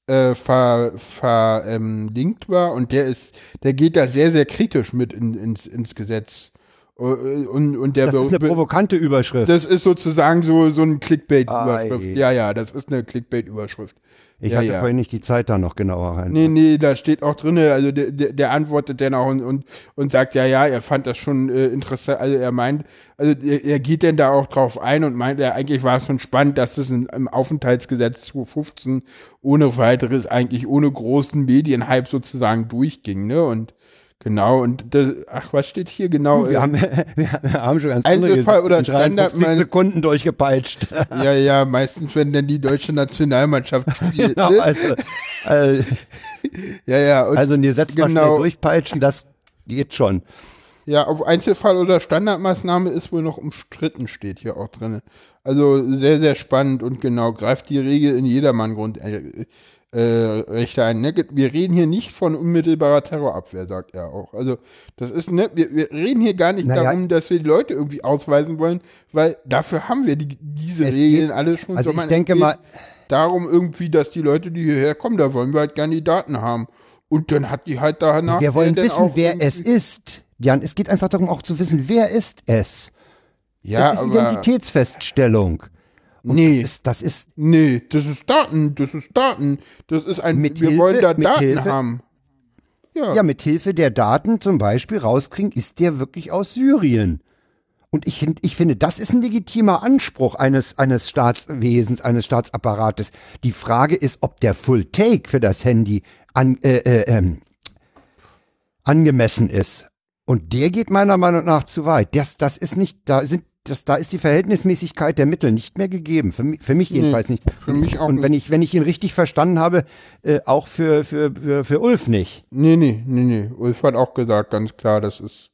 äh, ver, ver, ähm, war und der ist, der geht da sehr, sehr kritisch mit in, ins, ins Gesetz. Äh, Und, und der Das ist eine provokante Überschrift. das ist sozusagen so, so ein Clickbait-Überschrift. Ja, ja, das ist eine Clickbait-Überschrift. Ich ja, hatte ja. vorhin nicht die Zeit, da noch genauer rein. Nee, nee, da steht auch drinne, also der, der, der antwortet dann auch und, und, und sagt, ja, ja, er fand das schon äh, interessant, also er meint, also er, er geht denn da auch drauf ein und meint, ja, eigentlich war es schon spannend, dass das in, im Aufenthaltsgesetz 2015 ohne weiteres, eigentlich ohne großen Medienhype sozusagen durchging, ne, und genau, und das, ach, was steht hier genau? Wir Äh, haben, wir haben schon ganz Einzelfall oder Standard- 53 Sekunden durchgepeitscht. ja, ja, meistens, wenn dann die deutsche Nationalmannschaft spielt, genau, ne? also, äh, ja, ja, und also ein Gesetz mal Genau. durchpeitschen, das geht schon. Ja, ob Einzelfall oder Standardmaßnahme ist wohl noch umstritten, steht hier auch drin. Also sehr, sehr spannend und genau, greift die Regel in jedermann Grund. Äh, äh, Rechte ein. Ne? Wir reden hier nicht von unmittelbarer Terrorabwehr, sagt er auch. Also das ist, ne, wir, wir reden hier gar nicht Naja. darum, dass wir die Leute irgendwie ausweisen wollen, weil dafür haben wir die, diese Es Regeln geht- alle schon. also ich sondern denke mal- darum irgendwie, dass die Leute, die hierher kommen, da wollen wir halt gerne die Daten haben. Und dann hat die halt danach. Wir wollen wissen, wer es ist. Jan, es geht einfach darum, auch zu wissen, wer ist es. Ja, das ist aber Identitätsfeststellung. Nee, Das ist, das ist nee, das ist Daten, das ist Daten, das ist ein. wir Mithilfe- wollen da Daten mithilfe- haben. Ja, ja mit Hilfe der Daten zum Beispiel rauskriegen, ist der wirklich aus Syrien. Und ich, ich finde, das ist ein legitimer Anspruch eines, eines Staatswesens, eines Staatsapparates. Die Frage ist, ob der Full Take für das Handy an, äh, äh, ähm, angemessen ist. Und der geht meiner Meinung nach zu weit. Das, das ist nicht, da sind, das, da ist die Verhältnismäßigkeit der Mittel nicht mehr gegeben. Für mich, für mich jedenfalls nicht. für mich auch Und wenn ich, wenn ich ihn richtig verstanden habe, äh, auch für, für, für, für Ulf nicht. Nee, nee, nee, nee. Ulf hat auch gesagt, ganz klar, das ist.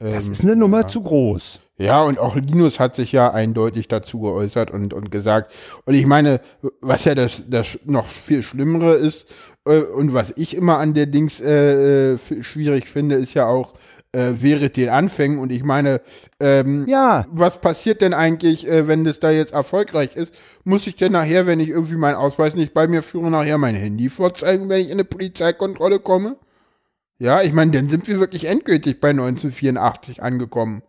Ähm, Das ist eine Nummer zu groß. Ja, und auch Linus hat sich ja eindeutig dazu geäußert und, und gesagt. Und ich meine, was ja das, das noch viel Schlimmere ist, äh, und was ich immer an der Dings äh, äh, schwierig finde, ist ja auch äh, während den Anfängen. Und ich meine, ähm, Ja, was passiert denn eigentlich, äh, wenn das da jetzt erfolgreich ist? Muss ich denn nachher, wenn ich irgendwie meinen Ausweis nicht bei mir führe, nachher mein Handy vorzeigen, wenn ich in eine Polizeikontrolle komme? Ja, ich meine, dann sind wir wirklich endgültig bei 1984 angekommen.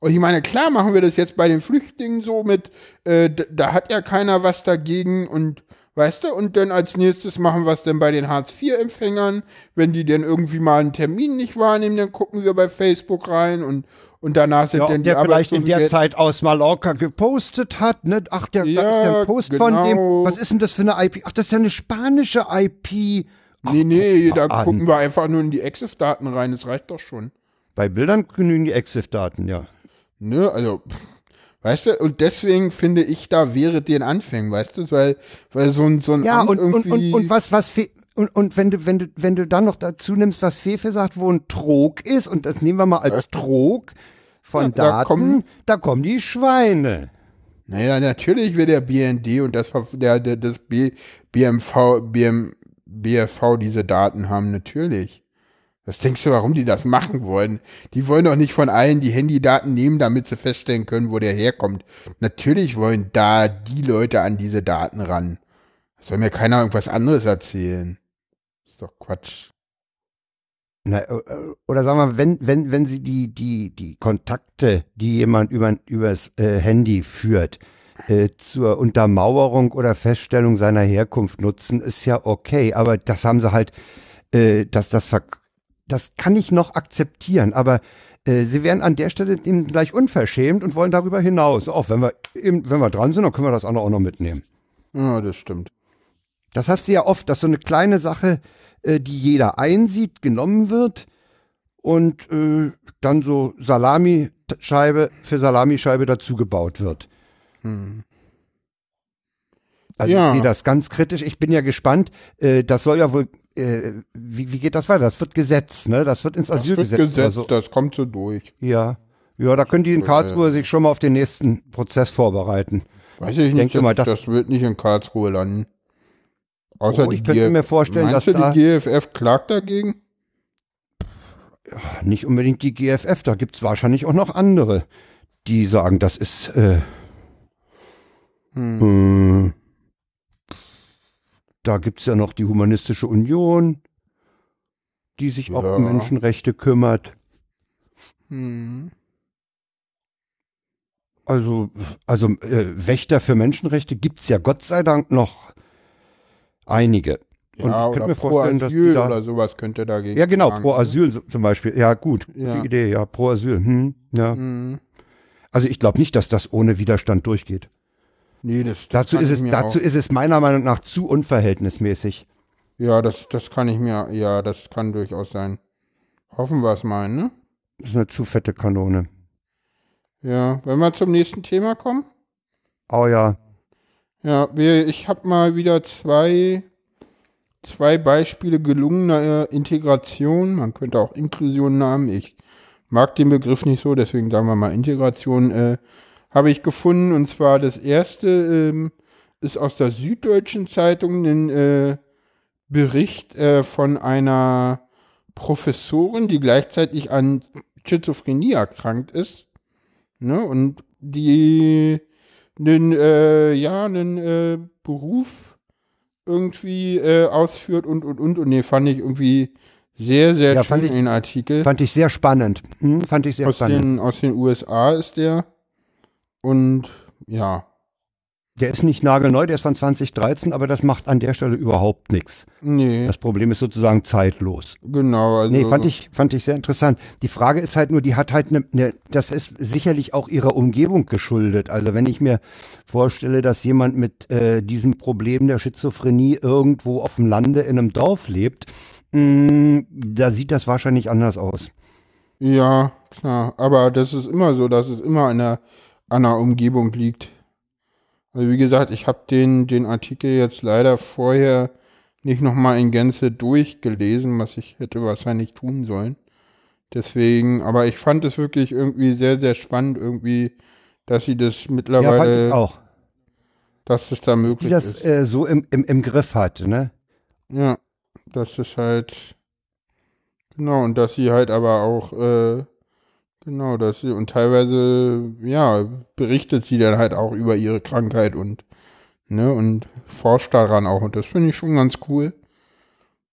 Und ich meine, klar machen wir das jetzt bei den Flüchtlingen so mit, äh, da hat ja keiner was dagegen und weißt du, und dann als nächstes machen wir es dann bei den Hartz-IV-Empfängern, wenn die dann irgendwie mal einen Termin nicht wahrnehmen, dann gucken wir bei Facebook rein und, und danach sind ja dann die der vielleicht in der Zeit aus Mallorca gepostet hat, ne? Ach, der, da Ja, ist der Post von dem. genau. Was ist denn das für eine IP? Ach, das ist ja eine spanische IP. Nee, nee, da an. gucken wir einfach nur in die EXIF-Daten rein, das reicht doch schon. Bei Bildern genügen die EXIF-Daten, ja. Ne, also, pff, weißt du, und deswegen finde ich, da wäre den Anfängen, weißt du, weil, weil so ein, so ein Ja, Amt und, und, irgendwie. und, und was, was, Fe und, und wenn du, wenn du, wenn du dann noch dazu nimmst, was Fefe sagt, wo ein Trog ist, und das nehmen wir mal als Trog von Ja, da Daten, kommen- da kommen die Schweine. Naja, natürlich will der BND und das, der, der, das B, BMV, BM, BFV diese Daten haben, natürlich. Was denkst du, warum die das machen wollen? Die wollen doch nicht von allen die Handydaten nehmen, damit sie feststellen können, wo der herkommt. Natürlich wollen da die Leute an diese Daten ran. Soll mir keiner irgendwas anderes erzählen. Ist doch Quatsch. Na, äh, oder sagen wir, wenn, wenn, wenn sie die, die, die Kontakte, die jemand über, übers äh, Handy führt, äh, zur Untermauerung oder Feststellung seiner Herkunft nutzen, ist ja okay. Aber das haben sie halt, äh, das, das, ver- das kann ich noch akzeptieren. Aber äh, sie werden an der Stelle eben gleich unverschämt und wollen darüber hinaus. Auch wenn wir, eben, wenn wir dran sind, dann können wir das andere auch noch mitnehmen. Ja, das stimmt. Das hast du ja oft, dass so eine kleine Sache, äh, die jeder einsieht, genommen wird und äh, dann so Salamischeibe für Salamischeibe dazugebaut wird. Also Ja. ich sehe das ganz kritisch. Ich bin ja gespannt. Das soll ja wohl, äh, wie, wie geht das weiter? Das wird Gesetz, ne? Das wird ins Das wird Asylgesetz gesetzt, so. das kommt so durch. Ja. Ja, da können die in Karlsruhe sich schon mal auf den nächsten Prozess vorbereiten. Weiß ich nicht, denke das, mal, das- das wird nicht in Karlsruhe landen. Außer Oh, ich könnte mir vorstellen, dass du, da- die GFF klagt dagegen? Nicht unbedingt die GFF, da gibt's wahrscheinlich auch noch andere, die sagen, das ist äh, Hm. äh, da gibt's ja noch die Humanistische Union, die sich auch um Ja. Menschenrechte kümmert. Hm. Also, also äh, Wächter für Menschenrechte gibt's ja Gott sei Dank noch einige. Und Ja, ich könnte mir vorstellen, dass da, oder sowas könnte dagegen Ja, genau, pro Asyl so- zum Beispiel. Ja, gut, Ja. gute Idee, ja, pro Asyl. Hm, ja. Hm. Also ich glaube nicht, dass das ohne Widerstand durchgeht. Nee, das, das Dazu ist es, dazu auch, ist es meiner Meinung nach zu unverhältnismäßig. Ja, das, das kann ich mir, ja, das kann durchaus sein. Hoffen wir es mal, ne? Das ist eine zu fette Kanone. Ja, wenn wir zum nächsten Thema kommen. Oh ja, Ja, wir, ich habe mal wieder zwei, zwei Beispiele gelungener äh, Integration. Man könnte auch Inklusion nehmen. Ich mag den Begriff nicht so, deswegen sagen wir mal Integration. Äh, habe ich gefunden. Und zwar das erste ähm, ist aus der Süddeutschen Zeitung. Ein äh, Bericht äh, von einer Professorin, die gleichzeitig an Schizophrenie erkrankt ist. Ne? Und die einen, äh, ja, einen äh, Beruf irgendwie äh, ausführt und, und, und. Und nee, fand ich irgendwie sehr, sehr Ja, schön fand ich- den Artikel. Fand ich sehr spannend. Hm, fand ich sehr aus, spannend. den, aus den USA ist der. Und ja, Der ist nicht nagelneu, der ist von 2013, aber das macht an der Stelle überhaupt nichts. nee, Das Problem ist sozusagen zeitlos. genau. Also, Nee, fand ich, fand ich sehr interessant. Die Frage ist halt nur, die hat halt eine, ne, das ist sicherlich auch ihrer Umgebung geschuldet. Also wenn ich mir vorstelle, dass jemand mit äh, diesem Problem der Schizophrenie irgendwo auf dem Lande in einem Dorf lebt, mh, da sieht das wahrscheinlich anders aus. Ja, klar. Aber das ist immer so, dass es immer der, an der Umgebung liegt. Also wie gesagt, ich habe den, den Artikel jetzt leider vorher nicht nochmal in Gänze durchgelesen, was ich hätte wahrscheinlich tun sollen. Deswegen, aber ich fand es wirklich irgendwie sehr, sehr spannend, irgendwie, dass sie das Ja, mittlerweile, ich auch. dass das da Die möglich das ist. äh, so im, im, im Griff hat, ne? Ja, das ist halt, genau, und dass sie halt aber auch, äh, genau, sie, und teilweise, ja, berichtet sie dann halt auch über ihre Krankheit und, ne, und forscht daran auch, und das finde ich schon ganz cool.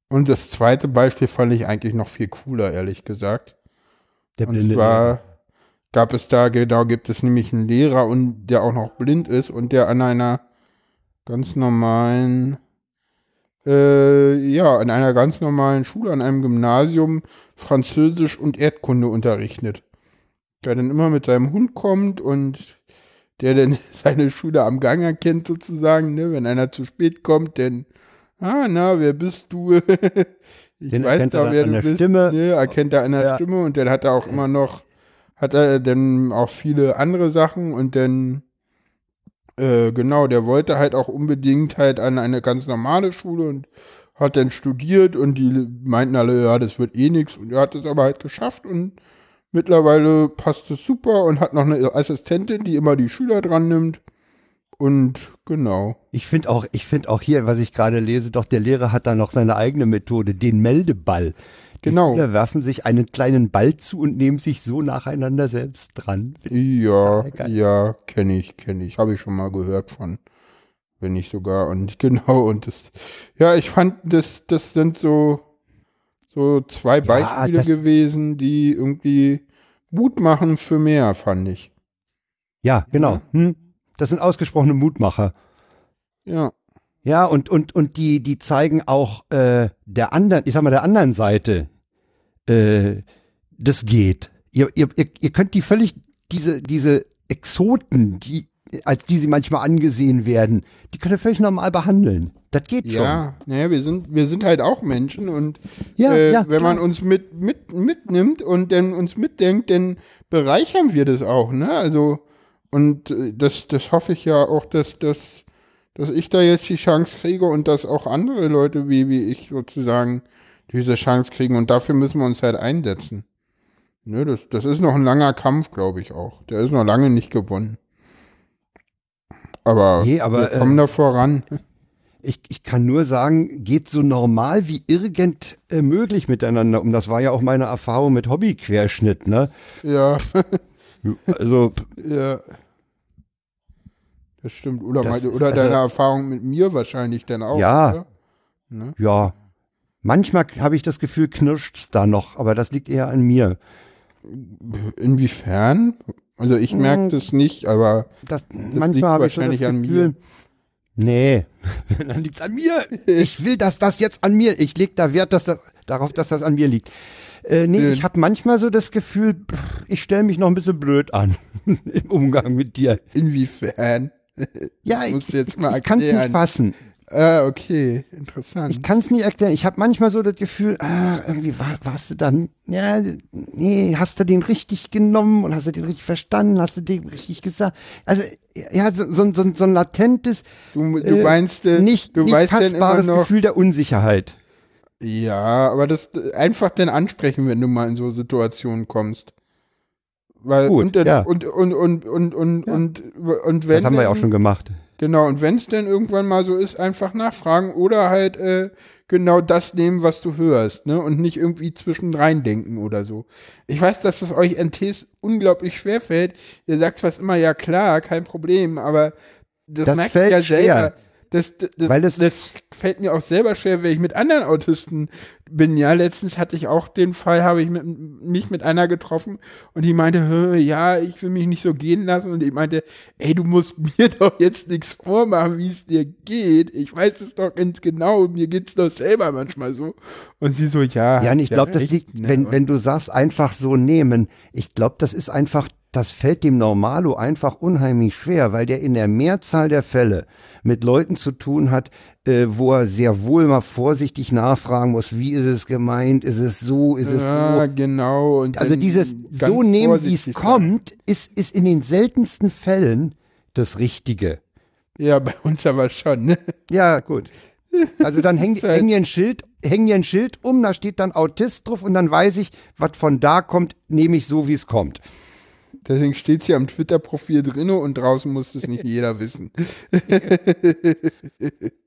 Und das zweite Beispiel fand ich eigentlich noch viel cooler, ehrlich gesagt. Der Und blinde zwar gab es da, genau, gibt es nämlich einen Lehrer und der auch noch blind ist und der an einer ganz normalen, äh, ja, an einer ganz normalen Schule, an einem Gymnasium Französisch und Erdkunde unterrichtet. Der dann immer mit seinem Hund kommt und der dann seine Schule am Gang erkennt sozusagen, ne, wenn einer zu spät kommt, denn, ah, na, wer bist du? ich Den weiß dann wer du bist. Stimme. Ne, erkennt er an der Ja. Stimme und dann hat er auch immer noch, hat er dann auch viele andere Sachen und dann, äh, genau, der wollte halt auch unbedingt halt an eine ganz normale Schule und hat dann studiert und die meinten alle, ja, das wird eh nix und er hat es aber halt geschafft und mittlerweile passt es super und hat noch eine Assistentin, die immer die Schüler dran nimmt und genau. Ich finde auch, ich finde auch hier, was ich gerade lese, doch der Lehrer hat da noch seine eigene Methode, den Meldeball. Die Genau. Schüler werfen sich einen kleinen Ball zu und nehmen sich so nacheinander selbst dran. Ja, ja, kenne ich, kenne ich, habe ich schon mal gehört von, wenn nicht sogar und genau und das, ja, ich fand das, das sind so so zwei Beispiele das- gewesen, die irgendwie Mut machen für mehr, fand ich. Ja, genau. Hm? Das sind ausgesprochene Mutmacher. Ja, Ja, und, und, und die, die zeigen auch äh, der anderen, ich sag mal, der anderen Seite, äh, das geht. Ihr, ihr, ihr, ihr könnt die völlig, diese, diese Exoten, die, als die sie manchmal angesehen werden, die könnt ihr völlig normal behandeln. Das geht schon. ja, naja, wir sind, wir sind halt auch Menschen und Ja, äh, ja, wenn man klar. uns mit, mit, mitnimmt und dann uns mitdenkt, dann bereichern wir das auch, ne? Also, und äh, das, das hoffe ich ja auch, dass, dass, dass ich da jetzt die Chance kriege und dass auch andere Leute wie, wie ich sozusagen diese Chance kriegen und dafür müssen wir uns halt einsetzen. Ne, das, das ist noch ein langer Kampf, glaube ich auch. Der ist noch lange nicht gewonnen. Aber, Nee, aber, wir kommen äh, da voran. Ich, ich kann nur sagen, geht so normal wie irgend äh, möglich miteinander um. Das war ja auch meine Erfahrung mit Hobbyquerschnitt, ne? Ja. Also, Ja. Das stimmt. Oder, Das meine, oder also- deine Erfahrung mit mir wahrscheinlich dann auch. Ja. Ne? ja. Manchmal habe ich das Gefühl, knirscht's da noch, aber das liegt eher an mir. Inwiefern? Also ich merke Mm. das nicht, aber Das, liegt manchmal habe ich so das wahrscheinlich an Gefühl, mir. nee, dann liegt's an mir. Ich will, dass das jetzt an mir, ich leg da Wert dass das, darauf, dass das an mir liegt. Äh, nee, Äh. ich habe manchmal so das Gefühl, ich stelle mich noch ein bisschen blöd an im Umgang mit dir. inwiefern? Ja, ich, mal ich kann es nicht fassen. Ah, okay. Interessant. Ich kann es nicht erklären. Ich habe manchmal so das Gefühl, ah, irgendwie war, warst du dann, ja, nee, hast du den richtig genommen und hast du den richtig verstanden, hast du den richtig gesagt. Also, ja, so, so, so, so ein latentes, du du äh, meinst, äh, nicht, du nicht weißt denn fassbares noch. Gefühl der Unsicherheit. Ja, aber das äh, einfach dann ansprechen, wenn du mal in so Situationen kommst. Weil Gut, und, dann- ja. und, und, und, und, und, Ja. und, und wenn Das haben wir ja auch schon gemacht. Genau, und wenn es denn irgendwann mal so ist, einfach nachfragen oder halt äh, genau das nehmen, was du hörst, ne? Und nicht irgendwie zwischen rein denken oder so. Ich weiß, dass es euch NTs unglaublich schwer fällt. Ihr sagt zwar immer, ja klar, kein Problem, aber das, Das merkt fällt ja schwer. selber. Das, das, Weil das- das fällt mir auch selber schwer, wenn ich mit anderen Autisten bin. Ja, letztens hatte ich auch den Fall, habe ich mit, mich mit einer getroffen und die meinte, "Hö, ja, ich will mich nicht so gehen lassen. Und ich meinte, ey, du musst mir doch jetzt nichts vormachen, wie es dir geht. Ich weiß es doch ganz genau, mir geht's doch selber manchmal so. Und sie so, ja. Ja, und ich ja, glaube, das echt, liegt, ne, wenn, wenn du sagst, einfach so nehmen. Ich glaube, das ist einfach, das fällt dem Normalo einfach unheimlich schwer, weil der in der Mehrzahl der Fälle mit Leuten zu tun hat, äh, wo er sehr wohl mal vorsichtig nachfragen muss, wie ist es gemeint, ist es so, ist es ja, so. genau. Und Also dieses so nehmen, wie es kommt, ist, ist in den seltensten Fällen das Richtige. Ja, bei uns aber schon, ne? Ja, gut. Also dann häng, häng dir ein Schild, häng dir ein Schild um, da steht dann Autist drauf und dann weiß ich, was von da kommt, nehme ich so, wie es kommt. Deswegen steht's ja am Twitter-Profil drinne und draußen muss es nicht jeder wissen.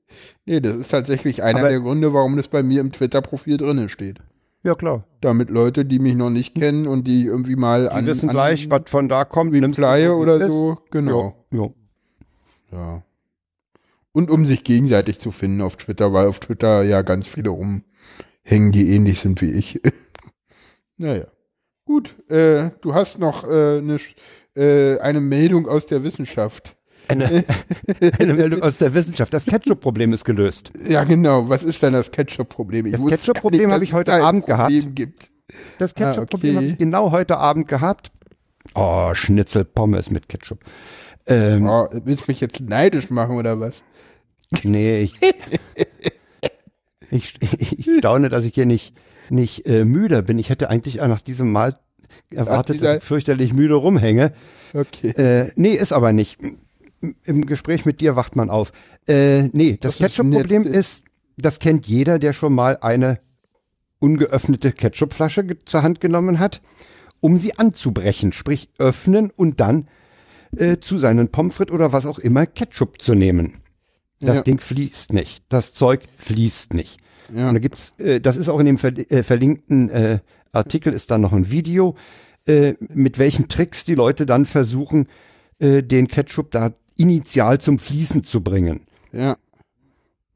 nee, das ist tatsächlich einer Aber- der Gründe, warum das bei mir im Twitter-Profil drinne steht. Ja, klar. Damit Leute, die mich noch nicht kennen und die irgendwie mal Die an, wissen an gleich, was von da kommt. wie Pleie oder ist. so, genau. Ja, ja. Ja. Und um sich gegenseitig zu finden auf Twitter, weil auf Twitter ja ganz viele rumhängen, die ähnlich sind wie ich. naja. Gut, äh, du hast noch äh, eine, äh, eine Meldung aus der Wissenschaft. Eine, eine Meldung aus der Wissenschaft. Das Ketchup-Problem ist gelöst. Ja, genau. Was ist denn das Ketchup-Problem? Das Ketchup-Problem habe ich heute Abend gehabt. Gibt. Das Ketchup-Problem Ah, okay. habe ich genau heute Abend gehabt. Oh, Schnitzel Pommes mit Ketchup. Ähm, Oh, willst du mich jetzt neidisch machen oder was? Nee, ich, ich, ich staune, dass ich hier nicht, nicht äh, müde bin. Ich hätte eigentlich nach diesem Mal erwartet, dass ich fürchterlich müde rumhänge. Okay. Äh, nee, ist aber nicht. Im Gespräch mit dir wacht man auf. Äh, nee, das, Das Ketchup-Problem ist, das kennt jeder, der schon mal eine ungeöffnete Ketchupflasche zur Hand genommen hat, um sie anzubrechen, sprich öffnen und dann äh, zu seinen Pommes frites oder was auch immer Ketchup zu nehmen. Das Ja. Ding fließt nicht. Das Zeug fließt nicht. Ja. Und da gibt's, äh, das ist auch in dem ver äh, verlinkten äh, Artikel ist dann noch ein Video, äh, mit welchen Tricks die Leute dann versuchen, äh, den Ketchup da initial zum Fließen zu bringen. Ja.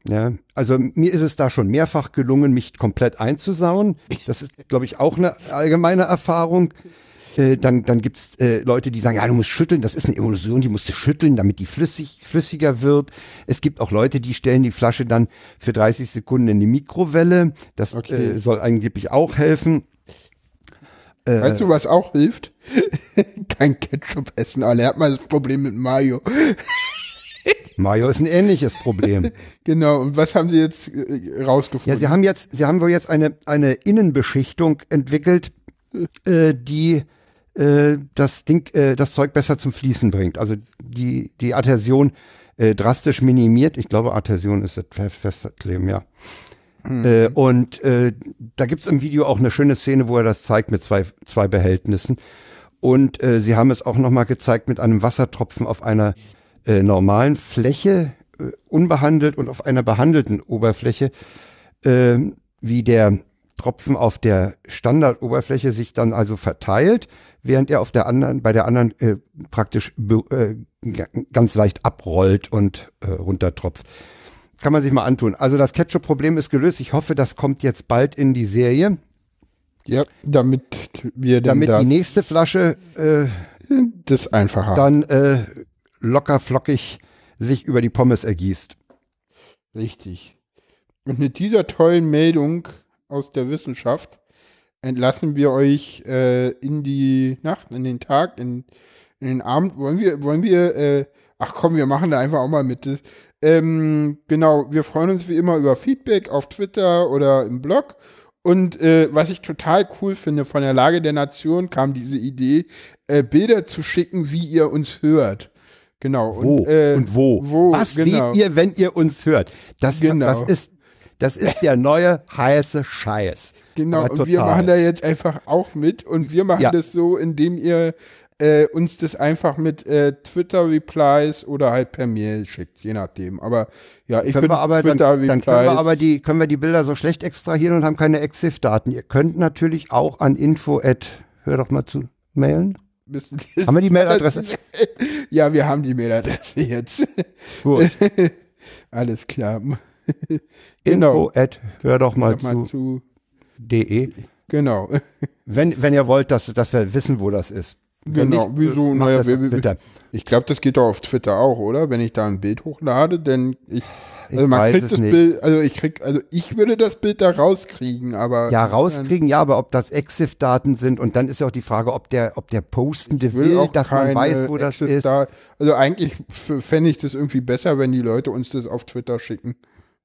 Ja, also mir ist es da schon mehrfach gelungen, mich komplett einzusauen. Das ist, glaube ich, auch eine allgemeine Erfahrung. Äh, dann dann gibt's äh, Leute, die sagen, ja, du musst schütteln, das ist eine Emulsion, die musst du schütteln, damit die flüssig, flüssiger wird. Es gibt auch Leute, die stellen die Flasche dann für 30 Sekunden in die Mikrowelle. Das Okay. äh, soll angeblich auch helfen. Äh, Weißt du, was auch hilft? Kein Ketchup essen. Er hat mal das Problem mit Mayo. Mayo ist ein ähnliches Problem. Genau. Und was haben sie jetzt äh, Ja, rausgefunden? sie haben jetzt, sie haben wohl jetzt eine, eine Innenbeschichtung entwickelt, äh, die äh, das Ding, äh, das Zeug besser zum Fließen bringt. Also die, die Adhäsion äh, drastisch minimiert. Ich glaube, Adhäsion ist das Fe- Festkleben, ja. Äh, und äh, da gibt's im Video auch eine schöne Szene, wo er das zeigt mit zwei, zwei Behältnissen. Und äh, sie haben es auch nochmal gezeigt mit einem Wassertropfen auf einer äh, normalen Fläche, äh, unbehandelt und auf einer behandelten Oberfläche, äh, wie der Tropfen auf der Standardoberfläche sich dann also verteilt, während er auf der anderen, bei der anderen äh, praktisch ganz leicht abrollt und runtertropft. Kann man sich mal antun. Also das Ketchup-Problem ist gelöst. Ich hoffe, das kommt jetzt bald in die Serie, ja, damit wir dann damit die nächste Flasche äh, das einfacher dann äh, locker flockig sich über die Pommes ergießt. Richtig. Und mit dieser tollen Meldung aus der Wissenschaft entlassen wir euch äh, in die Nacht, in den Tag, in, in den Abend. Wollen wir, wollen wir, äh, ach komm, wir machen da einfach auch mal mit. Ähm, genau, wir freuen uns wie immer über Feedback auf Twitter oder im Blog. Und äh, was ich total cool finde, von der Lage der Nation kam diese Idee, äh, Bilder zu schicken, wie ihr uns hört. Genau. Wo und, äh, und wo? wo Was genau. seht ihr, wenn ihr uns hört? Das, Genau. das ist das ist der neue heiße Scheiß. Genau, und wir machen da jetzt einfach auch mit und wir machen Ja. das so, indem ihr äh, uns das einfach mit äh, Twitter-Replies oder halt per Mail schickt, je nachdem. Aber ja, ich finde aber, dann, Twitter-Replies. dann können wir aber die, können wir die Bilder so schlecht extrahieren und haben keine EXIF-Daten. Ihr könnt natürlich auch an info at, hör doch mal zu, mailen. Haben wir die Mailadresse? ja, wir haben die Mailadresse jetzt. Gut. Alles klar. Info at, hör doch mal, Sag mal zu, zu. de. Genau. Wenn, wenn ihr wollt, dass, dass wir wissen, wo das ist. Genau, nicht, wieso? macht Naja, wir-. Ich glaube, das geht doch auf Twitter auch, oder? Wenn ich da ein Bild hochlade, denn ich, also man weiß kriegt das nicht. Bild, also ich krieg, also ich würde das Bild da rauskriegen, aber Ja, rauskriegen, ja, aber ob das EXIF-Daten sind und dann ist ja auch die Frage, ob der, ob der Postende will will, dass man weiß, wo das ist. Also eigentlich fände ich das irgendwie besser, wenn die Leute uns das auf Twitter schicken.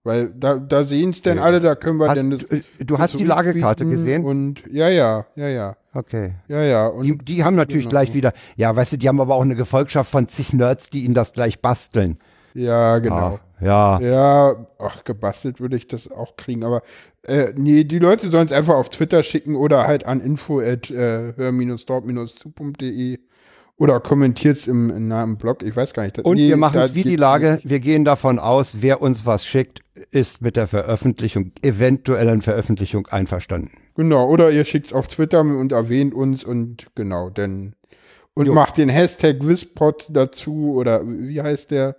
Weil da, da sehen es denn Okay. alle, da können wir Hast, denn das. du, du das hast die Lagekarte gesehen? Und ja, ja, ja, ja, Okay. ja, ja. Und Die, die haben natürlich Genau. gleich wieder, ja, weißt du, die haben aber auch eine Gefolgschaft von zig Nerds, die ihnen das gleich basteln. ja, genau. Ja, ja. Ja, ach, gebastelt würde ich das auch kriegen, aber äh, nee, die Leute sollen es einfach auf Twitter schicken oder halt an info at äh, hör-dort-zu.de oder kommentiert es im, in einem Blog, ich weiß gar nicht. Und nee, wir machen es wie die Lage, nicht. wir gehen davon aus, wer uns was schickt, ist mit der Veröffentlichung, eventuellen Veröffentlichung einverstanden. Genau, oder ihr schickt es auf Twitter und erwähnt uns und genau, denn und Jo. macht den Hashtag Wispod dazu oder wie heißt der?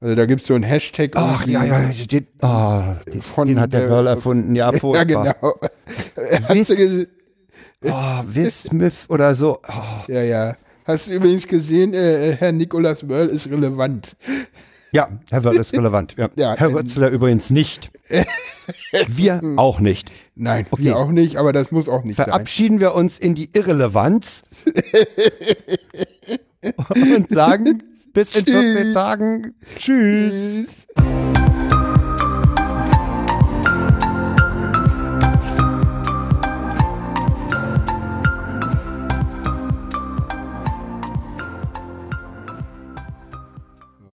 Also da gibt es so einen Hashtag. Ach ja, ja, den, ah, den, Von den hat der Wörl erfunden, ja, Ja, furchtbar. genau. Hast du gese- Oh, Wismith oder so. Oh. ja, ja. Hast du übrigens gesehen, äh, Herr Nikolas Wörl ist relevant. Ja, Herr Wörl ist relevant. Ja. Ja, Herr Rötzler übrigens nicht. Wir auch nicht. Nein, Okay. wir auch nicht, aber das muss auch nicht sein. Verabschieden wir uns in die Irrelevanz und sagen bis in 14 Tschüss. Tagen Tschüss. Tschüss.